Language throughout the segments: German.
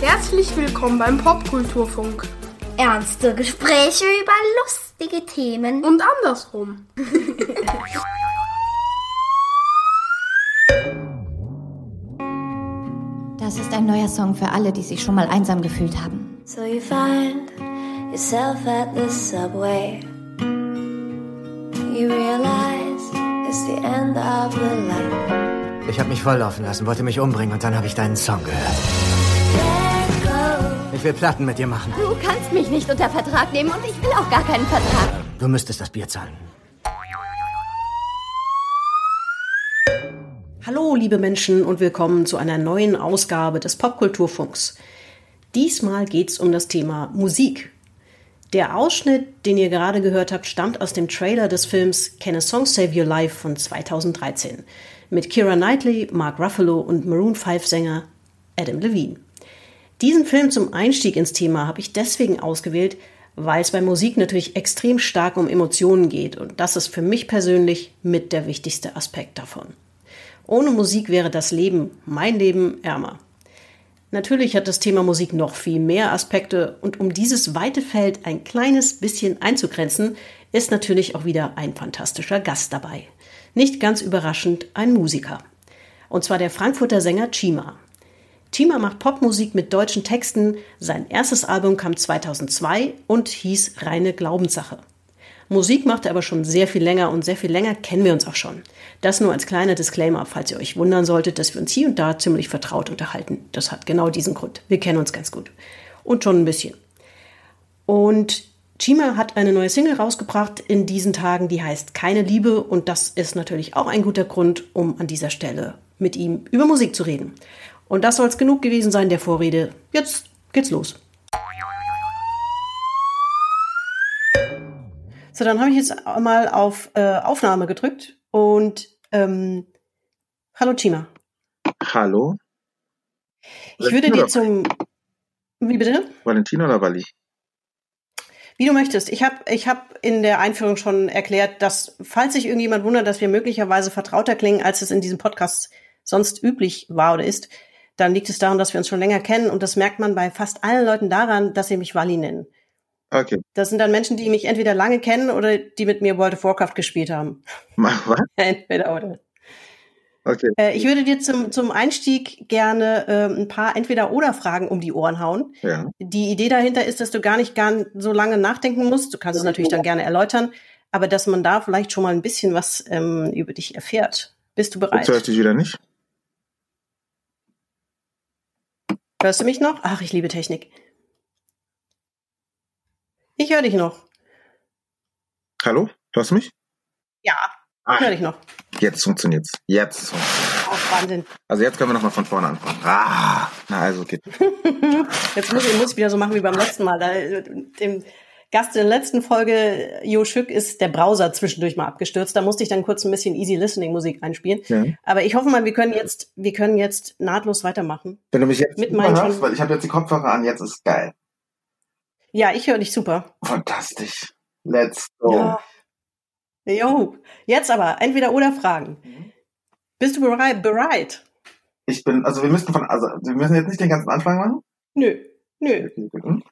Herzlich willkommen beim Popkulturfunk. Ernste Gespräche über lustige Themen. Und andersrum. neuer Song für alle, die sich schon mal einsam gefühlt haben. So you find yourself at the subway. You realize it's the end of the light. Ich habe mich volllaufen lassen, wollte mich umbringen und dann habe ich deinen Song gehört. Ich will Platten mit dir machen. Du kannst mich nicht unter Vertrag nehmen und ich will auch gar keinen Vertrag. Du müsstest das Bier zahlen. Hallo, liebe Menschen, und willkommen zu einer neuen Ausgabe des Popkulturfunks. Diesmal geht's um das Thema Musik. Der Ausschnitt, den ihr gerade gehört habt, stammt aus dem Trailer des Films Can a Song Save Your Life von 2013 mit Kira Knightley, Mark Ruffalo und Maroon 5 Sänger Adam Levine. Diesen Film zum Einstieg ins Thema habe ich deswegen ausgewählt, weil es bei Musik natürlich extrem stark um Emotionen geht und das ist für mich persönlich mit der wichtigste Aspekt davon. Ohne Musik wäre das Leben, mein Leben, ärmer. Natürlich hat das Thema Musik noch viel mehr Aspekte und um dieses weite Feld ein kleines bisschen einzugrenzen, ist natürlich auch wieder ein fantastischer Gast dabei. Nicht ganz überraschend ein Musiker. Und zwar der Frankfurter Sänger Chima. Chima macht Popmusik mit deutschen Texten. Sein erstes Album kam 2002 und hieß Reine Glaubenssache. Musik macht er aber schon sehr viel länger und sehr viel länger kennen wir uns auch schon. Das nur als kleiner Disclaimer, falls ihr euch wundern solltet, dass wir uns hier und da ziemlich vertraut unterhalten. Das hat genau diesen Grund. Wir kennen uns ganz gut. Und schon ein bisschen. Und Chima hat eine neue Single rausgebracht in diesen Tagen, die heißt Keine Liebe. Und das ist natürlich auch ein guter Grund, um an dieser Stelle mit ihm über Musik zu reden. Und das soll es genug gewesen sein der Vorrede. Jetzt geht's los. So, dann habe ich jetzt mal auf äh, Aufnahme gedrückt und ähm, hallo Chima. Hallo? Ich würde dir zum wie bitte? Valentin oder Wally? Wie du möchtest. Ich habe ich hab in der Einführung schon erklärt, dass, falls sich irgendjemand wundert, dass wir möglicherweise vertrauter klingen, als es in diesem Podcast sonst üblich war oder ist, dann liegt es daran, dass wir uns schon länger kennen und das merkt man bei fast allen Leuten daran, dass sie mich Wally nennen. Okay. Das sind dann Menschen, die mich entweder lange kennen oder die mit mir World of Warcraft gespielt haben. Mach was? entweder oder. Okay. Äh, ich würde dir zum, zum Einstieg gerne äh, ein paar Entweder-Oder-Fragen um die Ohren hauen. Ja. Die Idee dahinter ist, dass du gar nicht gar so lange nachdenken musst. Du kannst es natürlich dann gerne erläutern, aber dass man da vielleicht schon mal ein bisschen was ähm, über dich erfährt. Bist du bereit? Jetzt höre ich dich wieder nicht. Hörst du mich noch? Ach, ich liebe Technik. Ich höre dich noch. Hallo? Hörst du mich? Ja, Ah, ich höre dich noch. jetzt funktioniert's. Jetzt funktioniert's. Oh, Wahnsinn. Also jetzt können wir nochmal von vorne anfangen. Ah, na also geht. Jetzt muss ich, muss ich wieder so machen wie beim letzten Mal. Da, dem Gast in der letzten Folge, Jo Schück, ist der Browser zwischendurch mal abgestürzt. Da musste ich dann kurz ein bisschen Easy Listening Musik einspielen. Ja. Aber ich hoffe mal, wir können jetzt, wir können jetzt nahtlos weitermachen. Wenn du mich jetzt Mit meinen weil ich habe jetzt die Kopfhörer an, jetzt ist geil. Ja, ich höre dich super. Fantastisch. Let's go. Ja. Jo. Jetzt aber, entweder oder Fragen. Mhm. Bist du bereit? bereit? Ich bin, also wir müssen von, also wir müssen jetzt nicht den ganzen Anfang machen. Nö. Nö. Okay, gut. Hm?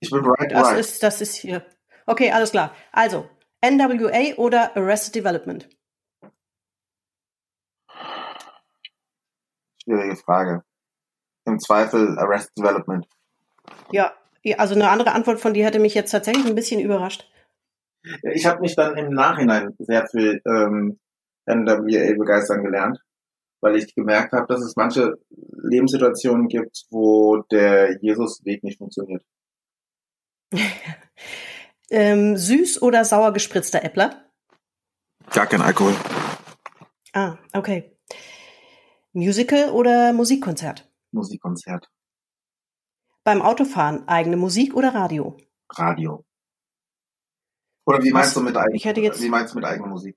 Ich bin bereit, Das right. ist, das ist hier. Okay, alles klar. Also, NWA oder Arrested Development? Schwierige Frage. Im Zweifel Arrest Development. Ja, also eine andere Antwort von dir hätte mich jetzt tatsächlich ein bisschen überrascht. Ich habe mich dann im Nachhinein sehr viel ähm, NWA begeistern gelernt, weil ich gemerkt habe, dass es manche Lebenssituationen gibt, wo der Jesus-Weg nicht funktioniert. Ähm, süß oder sauer gespritzter Äppler? Gar kein Alkohol. Ah, okay. Musical oder Musikkonzert? Musikkonzert. Beim Autofahren eigene Musik oder Radio? Radio. Oder wie meinst du mit eigener Ich hätte jetzt- Wie meinst du mit eigener Musik?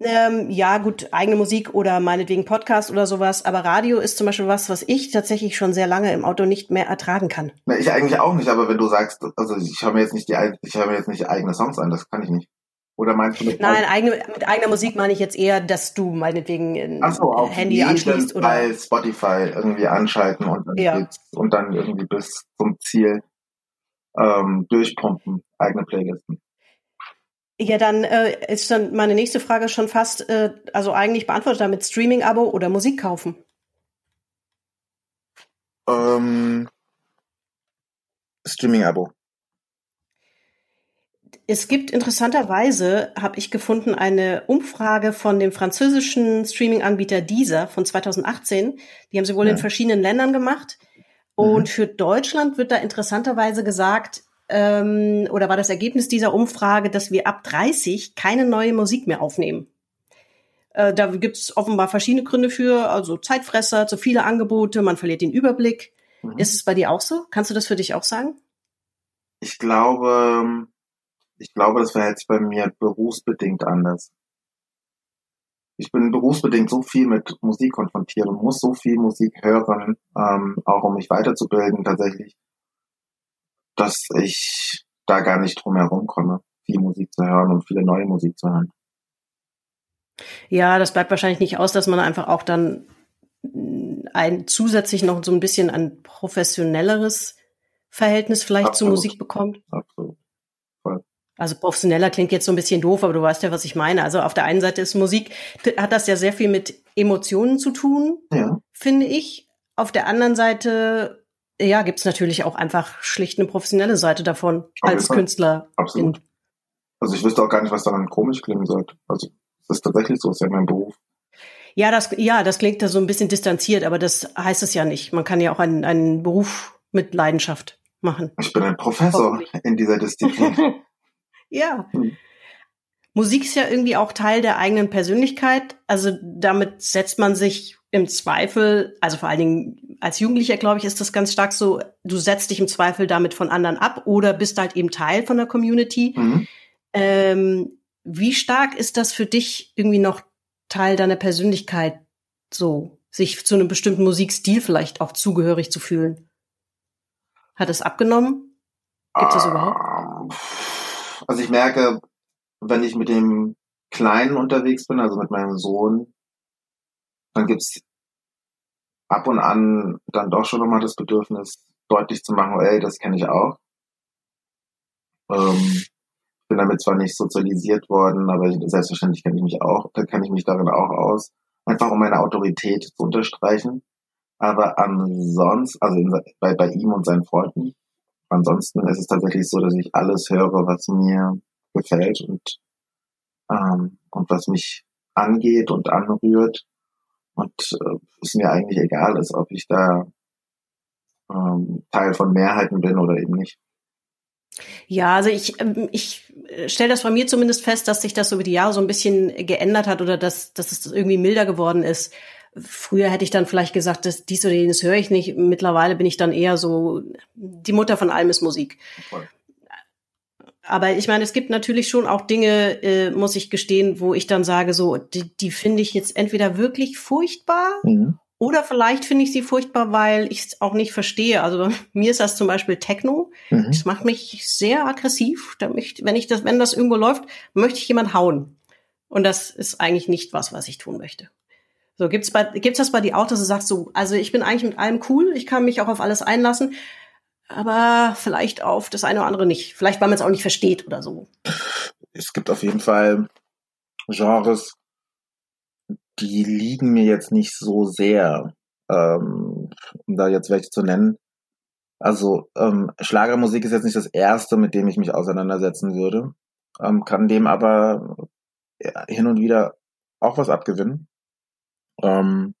Ähm, ja, gut, eigene Musik oder meinetwegen Podcast oder sowas, aber Radio ist zum Beispiel was, was ich tatsächlich schon sehr lange im Auto nicht mehr ertragen kann. Na, ich eigentlich auch nicht, aber wenn du sagst, also ich höre mir jetzt nicht die, ich höre mir jetzt nicht eigene Songs an, das kann ich nicht. Oder meinst du mit Nein, eigene, mit eigener Musik meine ich jetzt eher, dass du meinetwegen ein Ach so, auf Handy anschließt oder Fall Spotify irgendwie anschalten und dann, Ja. und dann irgendwie bis zum Ziel ähm, durchpumpen, eigene Playlisten. Ja, dann äh, ist dann meine nächste Frage schon fast, äh, also eigentlich beantwortet damit Streaming-Abo oder Musik kaufen. Ähm, Streaming-Abo. Es gibt interessanterweise, habe ich gefunden, eine Umfrage von dem französischen Streaming-Anbieter Deezer von 2018. Die haben sie wohl Ja. in verschiedenen Ländern gemacht. Und für Deutschland wird da interessanterweise gesagt, ähm, oder war das Ergebnis dieser Umfrage, dass wir ab 30 keine neue Musik mehr aufnehmen. Äh, da gibt es offenbar verschiedene Gründe für, also Zeitfresser, zu viele Angebote, man verliert den Überblick. Mhm. Ist es bei dir auch so? Kannst du das für dich auch sagen? Ich glaube, ich glaube, das verhält sich bei mir berufsbedingt anders. Ich bin berufsbedingt so viel mit Musik konfrontiert und muss so viel Musik hören, ähm, auch um mich weiterzubilden tatsächlich, dass ich da gar nicht drum herum komme, viel Musik zu hören und viele neue Musik zu hören. Ja, das bleibt wahrscheinlich nicht aus, dass man einfach auch dann mh, ein zusätzlich noch so ein bisschen ein professionelleres Verhältnis vielleicht zur Absolut. Musik bekommt. Absolut. Also professioneller klingt jetzt so ein bisschen doof, aber du weißt ja, was ich meine. Also auf der einen Seite ist Musik, hat das ja sehr viel mit Emotionen zu tun, Ja. finde ich. Auf der anderen Seite, ja, gibt's natürlich auch einfach schlicht eine professionelle Seite davon Auf als. Künstler. Absolut. Also ich wüsste auch gar nicht, was daran komisch klingen sollte. Also es ist tatsächlich so, es ist ja mein Beruf. Ja, das, ja, das klingt da so ein bisschen distanziert, aber das heißt es ja nicht. Man kann ja auch einen, einen Beruf mit Leidenschaft machen. Ich bin ein Professor in dieser Disziplin. ja. Hm. Musik ist ja irgendwie auch Teil der eigenen Persönlichkeit. Also damit setzt man sich im Zweifel, also vor allen Dingen als Jugendlicher, glaube ich, ist das ganz stark so, du setzt dich im Zweifel damit von anderen ab oder bist halt eben Teil von der Community. mhm. Ähm, wie stark ist das für dich irgendwie noch Teil deiner Persönlichkeit, so sich zu einem bestimmten Musikstil vielleicht auch zugehörig zu fühlen? Hat es abgenommen? Gibt es das überhaupt? Also ich merke, wenn ich mit dem Kleinen unterwegs bin, also mit meinem Sohn, dann gibt's ab und an dann doch schon nochmal das Bedürfnis, deutlich zu machen, ey, das kenne ich auch. Ähm, bin damit zwar nicht sozialisiert worden, aber ich, selbstverständlich kenne ich mich auch, da kenne ich mich darin auch aus. Einfach um meine Autorität zu unterstreichen. Aber ansonsten, also bei, bei ihm und seinen Freunden, ansonsten ist es tatsächlich so, dass ich alles höre, was mir gefällt und, ähm, und was mich angeht und anrührt. Und äh, es mir eigentlich egal ist, ob ich da ähm, Teil von Mehrheiten bin oder eben nicht. Ja, also ich, ähm, ich stelle das bei mir zumindest fest, dass sich das über die Jahre so ein bisschen geändert hat oder dass, dass es irgendwie milder geworden ist. Früher hätte ich dann vielleicht gesagt, dass dies oder jenes höre ich nicht. Mittlerweile bin ich dann eher so, die Mutter von allem ist Musik. Voll. Aber ich meine, es gibt natürlich schon auch Dinge, äh, muss ich gestehen, wo ich dann sage, so, die, die finde ich jetzt entweder wirklich furchtbar Mhm. oder vielleicht finde ich sie furchtbar, weil ich es auch nicht verstehe. Also mir ist das zum Beispiel Techno. Mhm. Das macht mich sehr aggressiv. Da möchte, wenn ich das, wenn das irgendwo läuft, möchte ich jemand hauen. Und das ist eigentlich nicht was, was ich tun möchte. So, gibt's bei, gibt's das bei dir auch, dass du sagst so, also ich bin eigentlich mit allem cool, ich kann mich auch auf alles einlassen, aber vielleicht auf das eine oder andere nicht. Vielleicht, weil man es auch nicht versteht oder so. es gibt auf jeden Fall Genres, die liegen mir jetzt nicht so sehr, ähm, um da jetzt welche zu nennen. Also ähm, Schlagermusik ist jetzt nicht das erste, mit dem ich mich auseinandersetzen würde, ähm, kann dem aber ja, hin und wieder auch was abgewinnen. Ähm,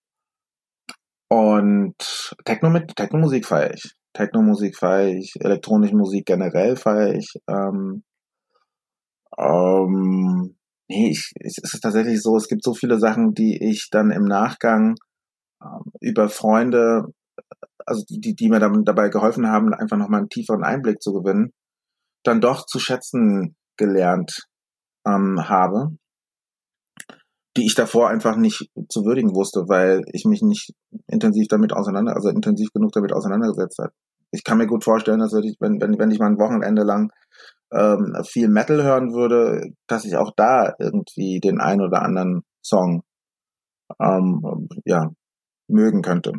und Techno mit Techno-Musik feiere ich. Techno-Musik feiere ich, elektronische Musik generell feiere ich. Ähm, ähm, nee, ich, es ist tatsächlich so, es gibt so viele Sachen, die ich dann im Nachgang ähm, über Freunde, also die, die, die mir dann dabei geholfen haben, einfach nochmal einen tieferen Einblick zu gewinnen, dann doch zu schätzen gelernt ähm, habe. Die ich davor einfach nicht zu würdigen wusste, weil ich mich nicht intensiv damit auseinander, also intensiv genug damit auseinandergesetzt habe. Ich kann mir gut vorstellen, dass ich, wenn, wenn, wenn ich mal ein Wochenende lang ähm, viel Metal hören würde, dass ich auch da irgendwie den ein oder anderen Song ähm, ja, mögen könnte.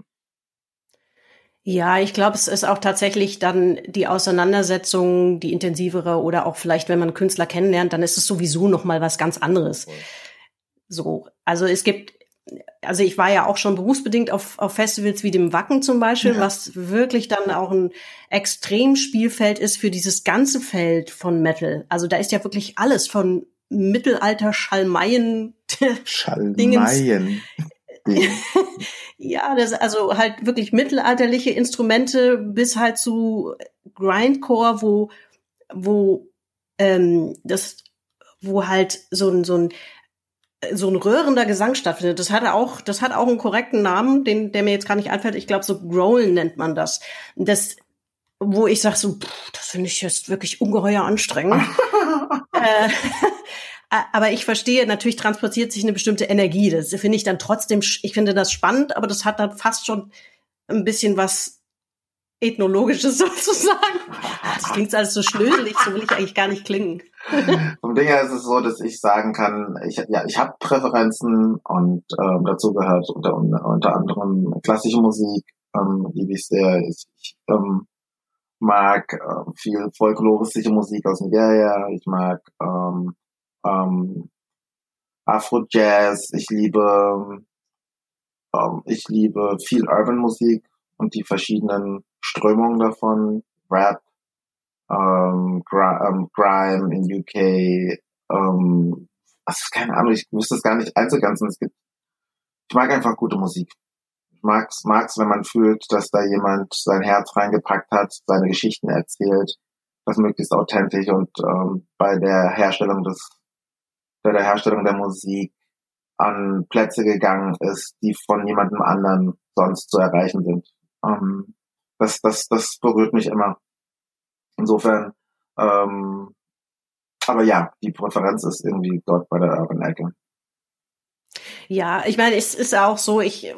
Ja, ich glaube, es ist auch tatsächlich dann die Auseinandersetzung, die intensivere oder auch vielleicht, wenn man Künstler kennenlernt, dann ist es sowieso noch mal was ganz anderes. So, also es gibt, also ich war ja auch schon berufsbedingt auf, auf Festivals wie dem Wacken zum Beispiel, ja. was wirklich dann auch ein Extremspielfeld ist für dieses ganze Feld von Metal. Also da ist ja wirklich alles von Mittelalter Schalmeien. Schalmeien. ja, das also halt wirklich mittelalterliche Instrumente bis halt zu Grindcore, wo wo ähm, das wo halt so ein so ein so ein röhrender Gesang stattfindet. Das hat auch, das hat auch einen korrekten Namen, den, der mir jetzt gar nicht einfällt. Ich glaube, so Growlen nennt man das. Das, wo ich sage so, pff, das finde ich jetzt wirklich ungeheuer anstrengend. äh, aber ich verstehe, natürlich transportiert sich eine bestimmte Energie. Das finde ich dann trotzdem, ich finde das spannend, aber das hat dann fast schon ein bisschen was Ethnologisches sozusagen. Das klingt alles so schlöselig, so will ich eigentlich gar nicht klingen. Vom Ding her ist es so, dass ich sagen kann, ich, ja, ich habe Präferenzen und ähm, dazu gehört unter, unter anderem klassische Musik, ähm, liebe ich sehr. Ich ähm, mag äh, viel folkloristische Musik aus Nigeria, ich mag ähm, ähm, Afro-Jazz, ich liebe ähm, ich liebe viel Urban-Musik und die verschiedenen Strömungen davon, Rap, ähm, ähm, Grime in UK, ähm, also keine Ahnung, ich wüsste es gar nicht einzugrenzen. Es gibt, ich mag einfach gute Musik. Ich mag's, mag's, wenn man fühlt, dass da jemand sein Herz reingepackt hat, seine Geschichten erzählt, das möglichst authentisch und ähm, bei der Herstellung des, bei der Herstellung der Musik an Plätze gegangen ist, die von jemandem anderen sonst zu erreichen sind. Ähm, das, das, das berührt mich immer. Insofern, ähm, aber ja, die Präferenz ist irgendwie dort bei der Urban Ecke. Ja, ich meine, es ist auch so, ich,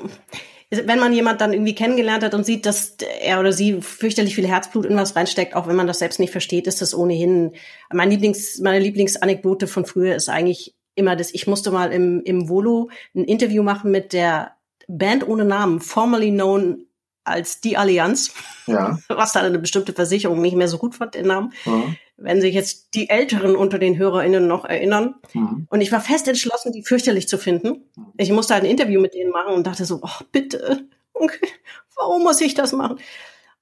wenn man jemand dann irgendwie kennengelernt hat und sieht, dass er oder sie fürchterlich viel Herzblut in was reinsteckt, auch wenn man das selbst nicht versteht, ist das ohnehin. Mein Lieblings, meine Lieblingsanekdote von früher ist eigentlich immer das, ich musste mal im, im Volo ein Interview machen mit der Band ohne Namen, formerly known als die Allianz, ja. was dann eine bestimmte Versicherung nicht mehr so gut fand, den Namen. Ja. Wenn sich jetzt die Älteren unter den HörerInnen noch erinnern. Mhm. Und ich war fest entschlossen, die fürchterlich zu finden. Ich musste ein Interview mit denen machen und dachte so, oh, bitte, okay, warum muss ich das machen?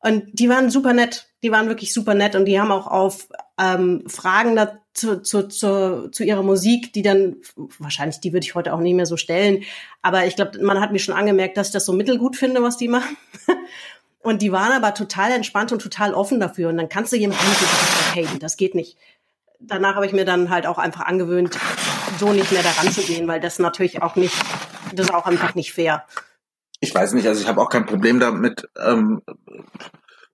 Und die waren super nett. Die waren wirklich super nett und die haben auch auf ähm, Fragen dazu, zu, zu, zu ihrer Musik, die dann, wahrscheinlich die würde ich heute auch nicht mehr so stellen, aber ich glaube, man hat mir schon angemerkt, dass ich das so mittelgut finde, was die machen. Und die waren aber total entspannt und total offen dafür. Und dann kannst du jemandem sagen, hey, das geht nicht. Danach habe ich mir dann halt auch einfach angewöhnt, so nicht mehr daran zu gehen, weil das natürlich auch nicht, das ist auch einfach nicht fair ich weiß nicht, also ich habe auch kein Problem damit, ähm,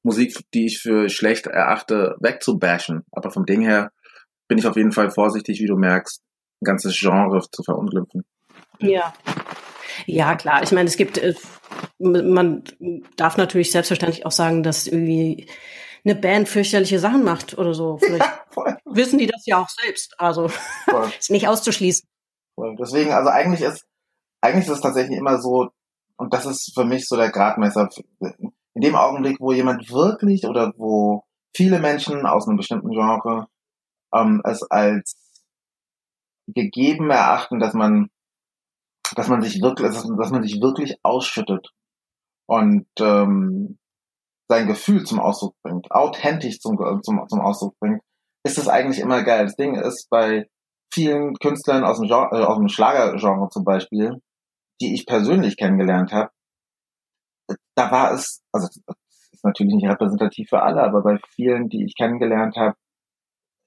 Musik, die ich für schlecht erachte, wegzubashen. Aber vom Ding her bin ich auf jeden Fall vorsichtig, wie du merkst, ein ganzes Genre zu verunglimpfen. Ja. Ja, klar. Ich meine, es gibt, äh, man darf natürlich selbstverständlich auch sagen, dass irgendwie eine Band fürchterliche Sachen macht oder so. Vielleicht ja, wissen die das ja auch selbst. Also ist nicht auszuschließen. Voll. Deswegen, also eigentlich ist, eigentlich ist es tatsächlich immer so, und das ist für mich so der Gradmesser. In dem Augenblick, wo jemand wirklich oder wo viele Menschen aus einem bestimmten Genre ähm, es als gegeben erachten, dass man, dass man sich wirklich, dass man sich wirklich ausschüttet und ähm, sein Gefühl zum Ausdruck bringt, authentisch zum, zum, zum Ausdruck bringt, ist es eigentlich immer geil. Das Ding ist bei vielen Künstlern aus dem, Genre, äh, aus dem Schlagergenre zum Beispiel, die ich persönlich kennengelernt habe, da war es, also ist natürlich nicht repräsentativ für alle, aber bei vielen, die ich kennengelernt habe,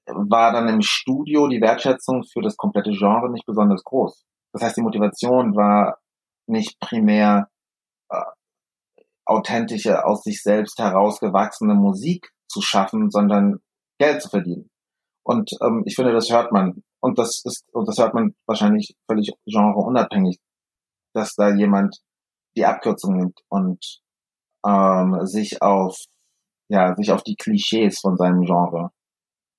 war dann im Studio die Wertschätzung für das komplette Genre nicht besonders groß. Das heißt, die Motivation war nicht primär äh, authentische, aus sich selbst herausgewachsene Musik zu schaffen, sondern Geld zu verdienen. Und ähm, ich finde, das hört man und das ist, und das hört man wahrscheinlich völlig genreunabhängig, dass da jemand die Abkürzung nimmt und ähm, sich auf ja sich auf die Klischees von seinem Genre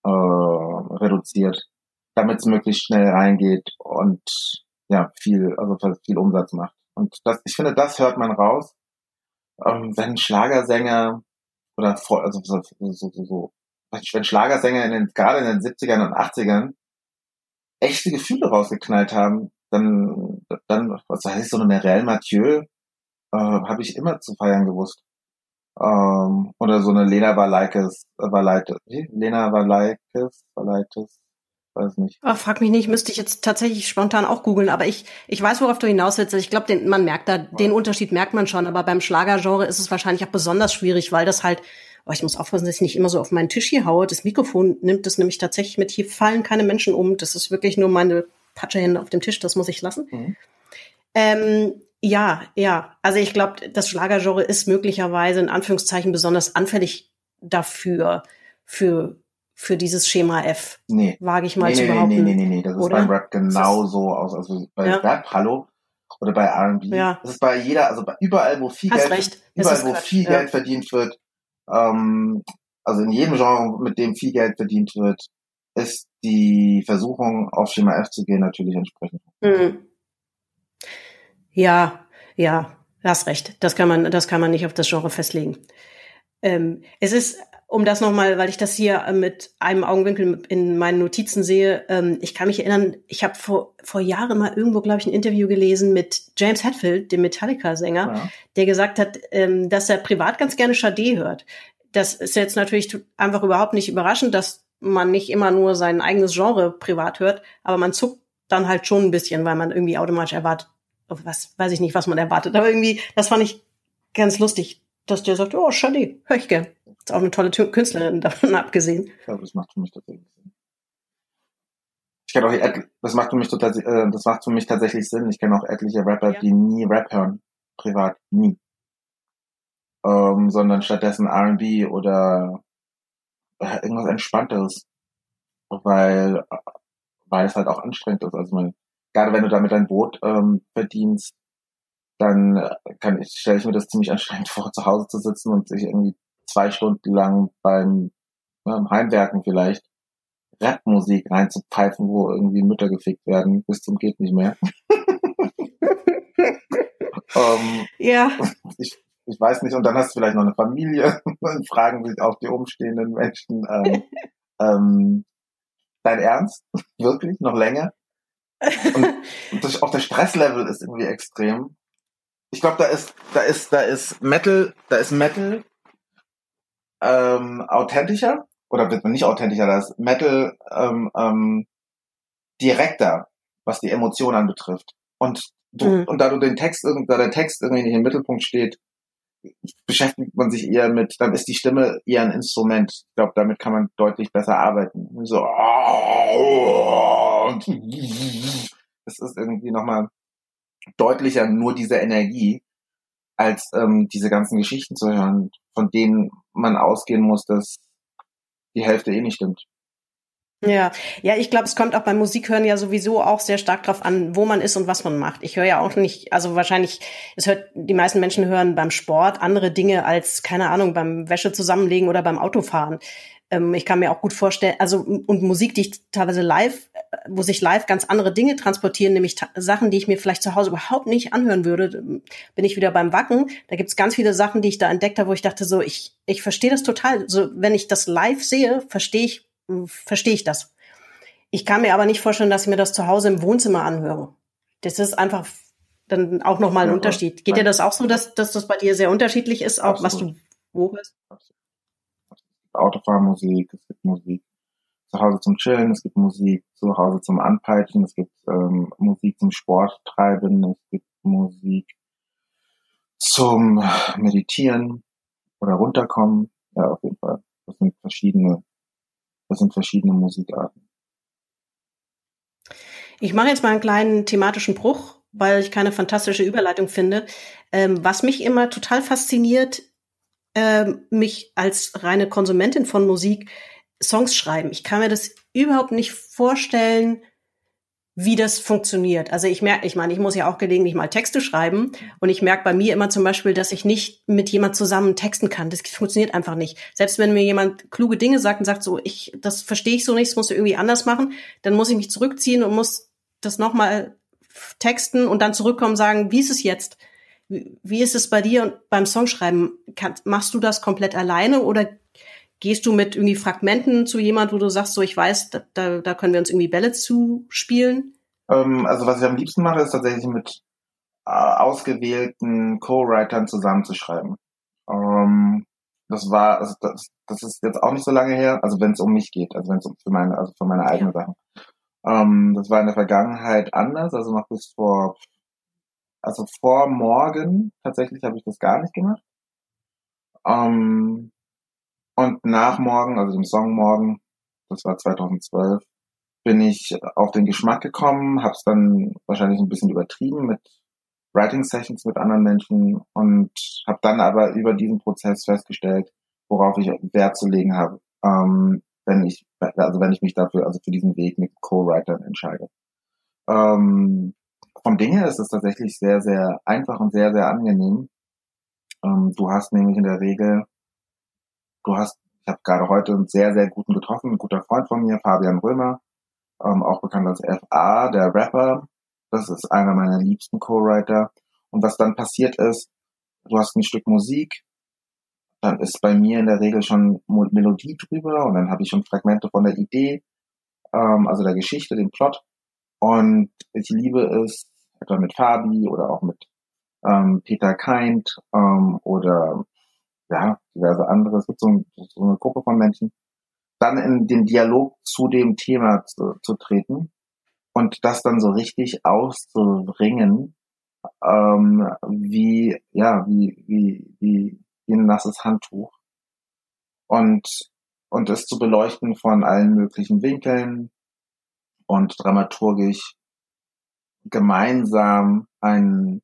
äh, reduziert, damit es möglichst schnell reingeht und ja viel also viel Umsatz macht. Und das, ich finde, das hört man raus, ähm, wenn Schlagersänger oder also so, so, so, so wenn Schlagersänger in den, gerade in den 70ern und 80ern echte Gefühle rausgeknallt haben, dann, dann, was heißt so eine Merelle Mathieu, äh, habe ich immer zu feiern gewusst. Ähm, oder so eine Lena Valaikes, äh, Valaikes, Lena Valaikes, Valaikes, weiß nicht. Ach, frag mich nicht, müsste ich jetzt tatsächlich spontan auch googeln, aber ich, ich weiß, worauf du hinaus willst. Ich glaube, man merkt da, den Unterschied merkt man schon, aber beim Schlagergenre ist es wahrscheinlich auch besonders schwierig, weil das halt, oh, ich muss aufpassen, dass ich nicht immer so auf meinen Tisch hier haue. Das Mikrofon nimmt das nämlich tatsächlich mit, hier fallen keine Menschen um. Das ist wirklich nur meine Patschehände auf dem Tisch, das muss ich lassen. Mhm. Ähm, ja, ja. Also ich glaube, das Schlagergenre ist möglicherweise in Anführungszeichen besonders anfällig dafür, für, für dieses Schema F. Nee. Wage ich mal nee, zu nee, behaupten. Nee, nee, nee, nee. Das ist Oder? beim Rap genauso aus. Also bei Ja. Rap, hallo, oder bei R&B. Ja. Das ist bei jeder, also bei, überall, wo viel Hast Geld, recht. Überall, wo Quatsch, viel ja. Geld verdient wird, ähm, also in jedem Genre, mit dem viel Geld verdient wird, ist die Versuchung, auf Schema F zu gehen, natürlich entsprechend. Mhm. Ja, ja, hast recht. Das kann man, das kann man nicht auf das Genre festlegen. Ähm, es ist, um das nochmal, weil ich das hier äh, mit einem Augenwinkel in meinen Notizen sehe, ähm, ich kann mich erinnern, ich habe vor, vor Jahren mal irgendwo, glaube ich, ein Interview gelesen mit James Hetfield, dem Metallica-Sänger, Ja. der gesagt hat, ähm, dass er privat ganz gerne Sade hört. Das ist jetzt natürlich einfach überhaupt nicht überraschend, dass man nicht immer nur sein eigenes Genre privat hört, aber man zuckt dann halt schon ein bisschen, weil man irgendwie automatisch erwartet, was weiß ich nicht, was man erwartet, aber irgendwie, das fand ich ganz lustig, dass der sagt, oh, Sade, hör ich gern. Ist auch eine tolle Künstlerin davon abgesehen. Ich glaube, das macht für mich tatsächlich Sinn. Ich kenne auch, et- das macht für mich total, äh, das macht für mich tatsächlich Sinn. Ich kenne auch etliche Rapper, Ja. die nie Rap hören. Privat. Nie. Ähm, sondern stattdessen R&B oder irgendwas Entspannteres. Weil, weil es halt auch anstrengend ist. Also man, gerade wenn du damit dein Brot ähm, verdienst, dann äh, kann ich, stelle ich mir das ziemlich anstrengend vor, zu Hause zu sitzen und sich irgendwie zwei Stunden lang beim beim Heimwerken vielleicht Rapmusik reinzupfeifen, wo irgendwie Mütter gefickt werden, bis zum geht nicht mehr. ähm, Ja, ich, ich weiß nicht, und dann hast du vielleicht noch eine Familie, dann fragen sich auch die umstehenden Menschen, ähm, ähm, dein Ernst? Wirklich? Noch länger? Und, und das, auch der Stresslevel ist irgendwie extrem. Ich glaube, da ist, da ist, da ist Metal, da ist Metal ähm, authentischer oder wird man nicht authentischer, da ist Metal ähm, ähm, direkter, was die Emotionen anbetrifft. Und du, Mhm. und da du den Text, da der Text irgendwie nicht im Mittelpunkt steht, beschäftigt man sich eher mit, dann ist die Stimme eher ein Instrument. Ich glaube, damit kann man deutlich besser arbeiten. So, es ist irgendwie nochmal deutlicher nur diese Energie, als ähm, diese ganzen Geschichten zu hören, von denen man ausgehen muss, dass die Hälfte eh nicht stimmt. Ja, ja, ich glaube, es kommt auch beim Musikhören ja sowieso auch sehr stark drauf an, wo man ist und was man macht. Ich höre ja auch nicht, also wahrscheinlich, es hört, die meisten Menschen hören beim Sport andere Dinge als, keine Ahnung, beim Wäsche zusammenlegen oder beim Autofahren. Ähm, ich kann mir auch gut vorstellen, also und Musik, die ich teilweise live, äh, wo sich live ganz andere Dinge transportieren, nämlich Sachen, die ich mir vielleicht zu Hause überhaupt nicht anhören würde, ähm, bin ich wieder beim Wacken. Da gibt's ganz viele Sachen, die ich da entdeckt habe, wo ich dachte, so, ich, ich verstehe das total. So, wenn ich das live sehe, verstehe ich, verstehe ich das. Ich kann mir aber nicht vorstellen, dass ich mir das zu Hause im Wohnzimmer anhöre. Das ist einfach dann auch nochmal ein Ja, Unterschied. Geht ja. dir das auch so, dass, dass das bei dir sehr unterschiedlich ist, auch was Absolut. du wo hörst? Autofahrmusik, es gibt Musik zu Hause zum Chillen, es gibt Musik zu Hause zum Anpeitschen, es gibt ähm, Musik zum Sport treiben, es gibt Musik zum Meditieren oder runterkommen. Ja, auf jeden Fall. Das sind verschiedene, das sind verschiedene Musikarten. Ich mache jetzt mal einen kleinen thematischen Bruch, weil ich keine fantastische Überleitung finde. Ähm, was mich immer total fasziniert, ähm, mich als reine Konsumentin von Musik Songs schreiben. Ich kann mir das überhaupt nicht vorstellen, wie das funktioniert. Also ich merke, ich meine, ich muss ja auch gelegentlich mal Texte schreiben und ich merke bei mir immer zum Beispiel, dass ich nicht mit jemand zusammen texten kann. Das funktioniert einfach nicht. Selbst wenn mir jemand kluge Dinge sagt und sagt so, ich, das verstehe ich so nicht, das musst du irgendwie anders machen, dann muss ich mich zurückziehen und muss das nochmal texten und dann zurückkommen und sagen, wie ist es jetzt? Wie ist es bei dir und beim Songschreiben? Kann, machst du das komplett alleine oder gehst du mit irgendwie Fragmenten zu jemand, wo du sagst, so ich weiß, da, da können wir uns irgendwie Bälle zuspielen? Ähm, also was ich am liebsten mache, ist tatsächlich mit äh, ausgewählten Co-Writern zusammenzuschreiben. Ähm, das war, also das, das ist jetzt auch nicht so lange her, also wenn es um mich geht, also wenn es um für meine, also für meine eigenen. Sachen. Ähm, das war in der Vergangenheit anders, also noch bis vor, also vor morgen tatsächlich habe ich das gar nicht gemacht. Ähm, und nach morgen, also dem Song morgen, das war 2012, bin ich auf den Geschmack gekommen, habe es dann wahrscheinlich ein bisschen übertrieben mit Writing Sessions mit anderen Menschen und habe dann aber über diesen Prozess festgestellt, worauf ich Wert zu legen habe, ähm, wenn ich also wenn ich mich dafür also für diesen Weg mit Co-Writern entscheide. Ähm, vom Ding her ist es tatsächlich sehr sehr einfach und sehr sehr angenehm. Ähm, du hast nämlich in der Regel du hast, ich habe gerade heute einen sehr, sehr guten getroffen, ein guter Freund von mir, Fabian Römer, ähm, auch bekannt als FA, der Rapper. Das ist einer meiner liebsten Co-Writer. Und was dann passiert ist, du hast ein Stück Musik, dann ist bei mir in der Regel schon Melodie drüber und dann habe ich schon Fragmente von der Idee, ähm, also der Geschichte, dem Plot. Und ich liebe es, etwa mit Fabi oder auch mit ähm, Peter Kind ähm, oder ja, diverse andere, so, so eine Gruppe von Menschen, dann in den Dialog zu dem Thema zu, zu treten und das dann so richtig auszubringen, ähm, wie, ja, wie, wie, wie, wie ein nasses Handtuch. Und, und es zu beleuchten von allen möglichen Winkeln und dramaturgisch gemeinsam einen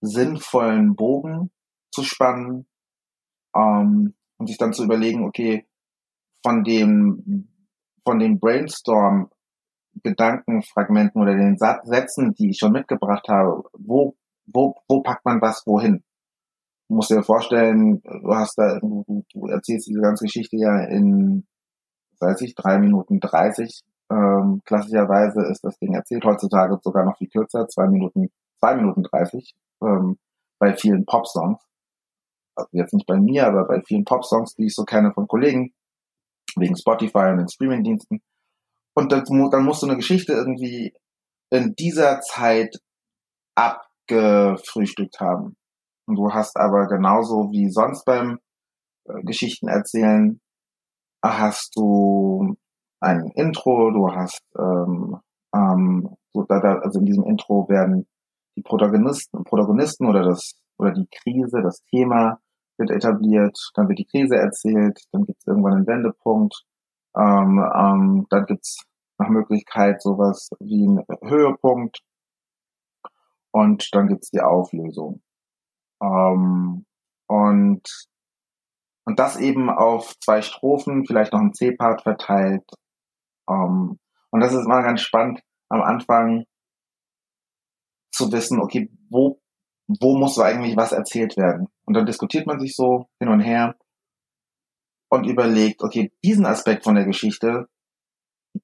sinnvollen Bogen zu spannen, ähm, und sich dann zu überlegen, okay, von dem, von dem Brainstorm Gedankenfragmenten oder den Sätzen, die ich schon mitgebracht habe, wo, wo, wo packt man was wohin? Du musst dir vorstellen, du hast da, du, du erzählst diese ganze Geschichte ja in, weiß ich, drei Minuten dreißig. Ähm, klassischerweise ist das Ding erzählt, heutzutage sogar noch viel kürzer, zwei Minuten, zwei Minuten dreißig, ähm, bei vielen Pop-Songs also jetzt nicht bei mir, aber bei vielen Pop-Songs, die ich so kenne von Kollegen, wegen Spotify und den Streaming-Diensten. Und das, dann musst du eine Geschichte irgendwie in dieser Zeit abgefrühstückt haben. Und du hast aber genauso wie sonst beim äh, Geschichten erzählen, hast du ein Intro, du hast, ähm, ähm, so da, da, also in diesem Intro werden die Protagonisten, Protagonisten oder das oder die Krise, das Thema wird etabliert, dann wird die Krise erzählt, dann gibt es irgendwann einen Wendepunkt, ähm, ähm, dann gibt es nach Möglichkeit sowas wie einen Höhepunkt und dann gibt es die Auflösung. Ähm, und, und das eben auf zwei Strophen, vielleicht noch ein C-Part verteilt. Ähm, und das ist mal ganz spannend am Anfang zu wissen, okay, wo wo muss so eigentlich was erzählt werden? Und dann diskutiert man sich so hin und her und überlegt, okay, diesen Aspekt von der Geschichte,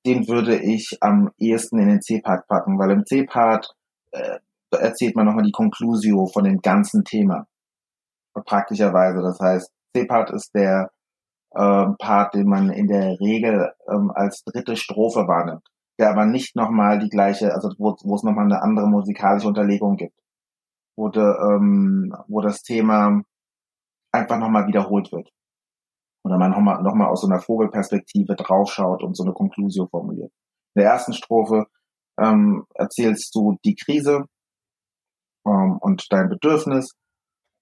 den würde ich am ehesten in den C-Part packen, weil im C-Part äh, erzählt man nochmal die Conclusio von dem ganzen Thema. Praktischerweise. Das heißt, C-Part ist der äh, Part, den man in der Regel ähm, als dritte Strophe wahrnimmt, der aber nicht nochmal die gleiche, also wo, wo es nochmal eine andere musikalische Unterlegung gibt wo, de, ähm, wo das Thema einfach nochmal wiederholt wird. Oder man nochmal noch mal aus so einer Vogelperspektive draufschaut und so eine Konklusion formuliert. In der ersten Strophe ähm, erzählst du die Krise ähm, und dein Bedürfnis.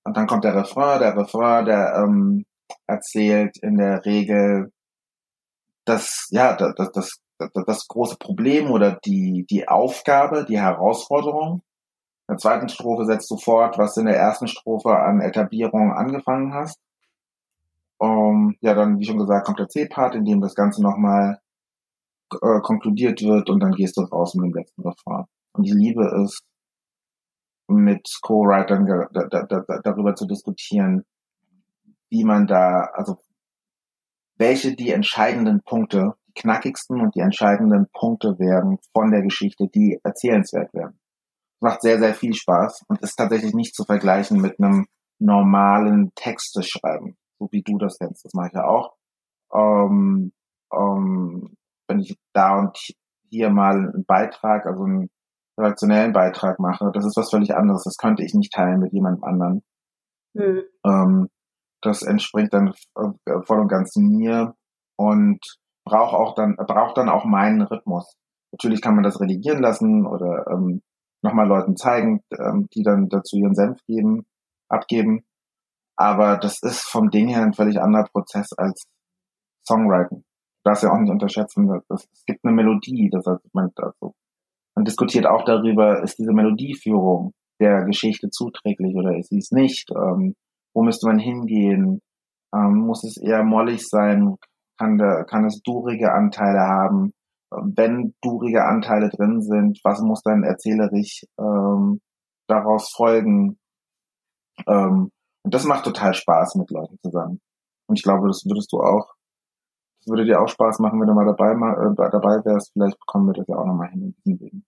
Und dann kommt der Refrain. Der Refrain, der ähm, erzählt in der Regel das, ja, das, das, das, das große Problem oder die, die Aufgabe, die Herausforderung, in der zweiten Strophe setzt du fort, was du in der ersten Strophe an Etablierung angefangen hast. Um, ja, dann, wie schon gesagt, kommt der C-Part, in dem das Ganze nochmal äh, konkludiert wird und dann gehst du raus mit dem letzten Refrain. Und ich liebe es, mit Co-Writern da, da, da, darüber zu diskutieren, wie man da, also welche die entscheidenden Punkte, die knackigsten und die entscheidenden Punkte werden von der Geschichte, die erzählenswert werden. Macht sehr, sehr viel Spaß und ist tatsächlich nicht zu vergleichen mit einem normalen Texte schreiben, so wie du das kennst. Das mache ich ja auch. Ähm, ähm, wenn ich da und hier mal einen Beitrag, also einen redaktionellen Beitrag mache, das ist was völlig anderes. Das könnte ich nicht teilen mit jemandem anderen. Mhm. Ähm, das entspringt dann äh, voll und ganz mir und braucht auch dann braucht dann auch meinen Rhythmus. Natürlich kann man das redigieren lassen oder ähm, nochmal Leuten zeigen, ähm, die dann dazu ihren Senf geben, abgeben. Aber das ist vom Ding her ein völlig anderer Prozess als Songwriting. Das ja auch nicht unterschätzen. Das, es gibt eine Melodie, das heißt, man, also, man diskutiert auch darüber, ist diese Melodieführung der Geschichte zuträglich oder ist sie es nicht? Ähm, wo müsste man hingehen? Ähm, muss es eher mollig sein? Kann, der, kann es durige Anteile haben? Wenn durige Anteile drin sind, was muss dann erzählerisch ähm, daraus folgen? Ähm, und das macht total Spaß mit Leuten zusammen. Und ich glaube, das würdest du auch, das würde dir auch Spaß machen, wenn du mal dabei, mal, äh, dabei wärst. Vielleicht bekommen wir das ja auch nochmal hin in diesem Leben.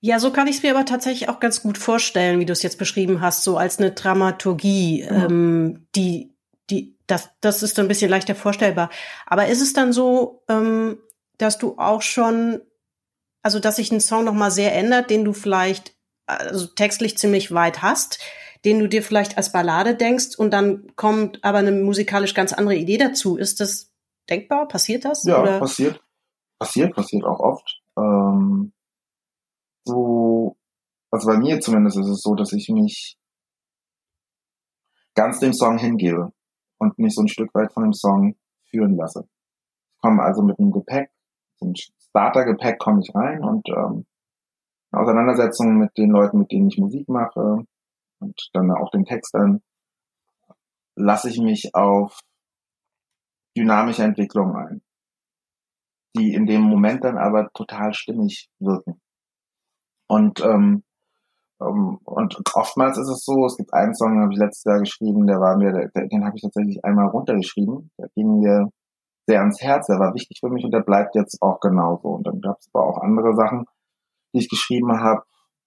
Ja, so kann ich es mir aber tatsächlich auch ganz gut vorstellen, wie du es jetzt beschrieben hast, so als eine Dramaturgie, ja. ähm, die, die, das, das ist dann ein bisschen leichter vorstellbar. Aber ist es dann so, ähm, dass du auch schon, also dass sich ein Song nochmal sehr ändert, den du vielleicht, also textlich ziemlich weit hast, den du dir vielleicht als Ballade denkst und dann kommt aber eine musikalisch ganz andere Idee dazu. Ist das denkbar? Passiert das? Ja, oder? passiert. Passiert, passiert auch oft. Ähm so, also bei mir zumindest ist es so, dass ich mich ganz dem Song hingebe und mich so ein Stück weit von dem Song führen lasse. Ich komme also mit einem Gepäck, so ein Starter-Gepäck komme ich rein und ähm, eine Auseinandersetzung mit den Leuten, mit denen ich Musik mache und dann auch den Textern, lasse ich mich auf dynamische Entwicklungen ein, die in dem Moment dann aber total stimmig wirken. Und, ähm, ähm, und oftmals ist es so, es gibt einen Song, den habe ich letztes Jahr geschrieben, der war mir, den habe ich tatsächlich einmal runtergeschrieben. Der ging mir sehr ans Herz, der war wichtig für mich und der bleibt jetzt auch genauso. Und dann gab es aber auch andere Sachen, die ich geschrieben habe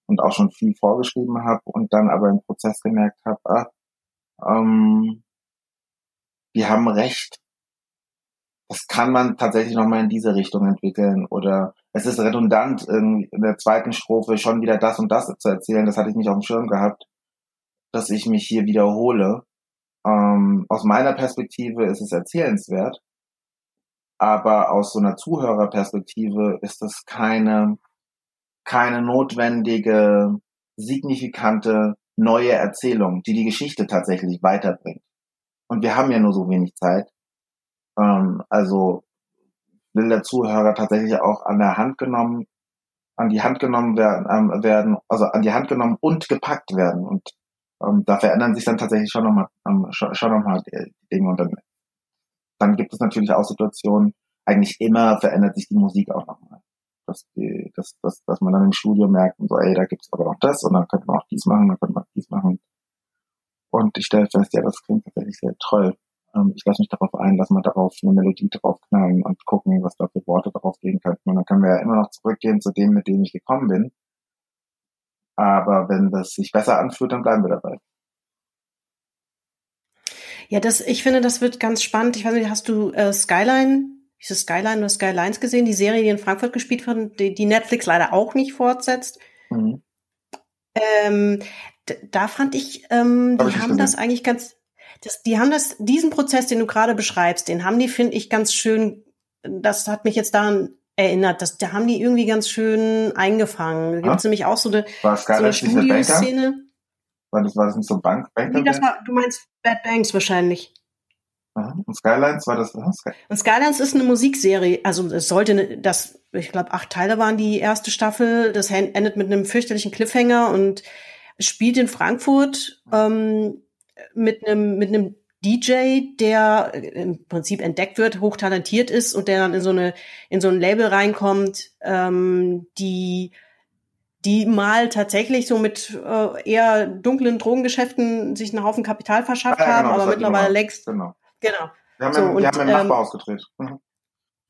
und auch schon viel vorgeschrieben habe und dann aber im Prozess gemerkt habe, ah, ähm, die haben recht. Das kann man tatsächlich nochmal in diese Richtung entwickeln oder es ist redundant, in der zweiten Strophe schon wieder das und das zu erzählen. Das hatte ich nicht auf dem Schirm gehabt, dass ich mich hier wiederhole. Ähm, aus meiner Perspektive ist es erzählenswert, aber aus so einer Zuhörerperspektive ist es keine, keine notwendige, signifikante neue Erzählung, die die Geschichte tatsächlich weiterbringt. Und wir haben ja nur so wenig Zeit. Ähm, also will der Zuhörer tatsächlich auch an der Hand genommen, an die Hand genommen werden, ähm, werden also an die Hand genommen und gepackt werden. Und ähm, da verändern sich dann tatsächlich schon nochmal ähm, schon, schon noch mal die Dinge. Und dann, dann gibt es natürlich auch Situationen, eigentlich immer verändert sich die Musik auch nochmal. Dass, die, dass, dass, dass man dann im Studio merkt und so, ey, da gibt's aber noch das und dann könnte man auch dies machen, dann könnte man dies machen. Und ich stelle fest, ja, das klingt tatsächlich sehr toll. Ähm, ich lasse mich darauf ein, lass mal darauf eine Melodie draufknallen und gucken, was da für Worte drauf gehen könnten. Und dann können wir ja immer noch zurückgehen zu dem, mit dem ich gekommen bin. Aber wenn das sich besser anfühlt, dann bleiben wir dabei. Ja, das, ich finde, das wird ganz spannend. Ich weiß nicht, hast du äh, Skyline, ist es Skyline oder Skylines gesehen, die Serie, die in Frankfurt gespielt wird, die, die Netflix leider auch nicht fortsetzt? Mhm. Ähm, da fand ich, ähm, die haben das eigentlich ganz, das, die haben das, diesen Prozess, den du gerade beschreibst, den haben die, finde ich, ganz schön, das hat mich jetzt daran erinnert, das, da haben die irgendwie ganz schön eingefangen. Da gibt es nämlich auch so eine, so eine Studioszene. War das, war das nicht so Bank? Banker nee, das war, du meinst Bad Banks wahrscheinlich. Und Skylines war das was? Und Skylines ist eine Musikserie. Also es sollte eine, das, ich glaube, acht Teile waren die erste Staffel. Das endet mit einem fürchterlichen Cliffhanger und spielt in Frankfurt. Ähm, mit einem mit einem DJ, der im Prinzip entdeckt wird, hochtalentiert ist und der dann in so eine in so ein Label reinkommt, ähm, die die mal tatsächlich so mit äh, eher dunklen Drogengeschäften sich einen Haufen Kapital verschafft ja, haben, genau, das aber mittlerweile längst Genau. genau. Wir haben, So, im, wir haben im ähm, Nachbarhaus gedreht. Mhm.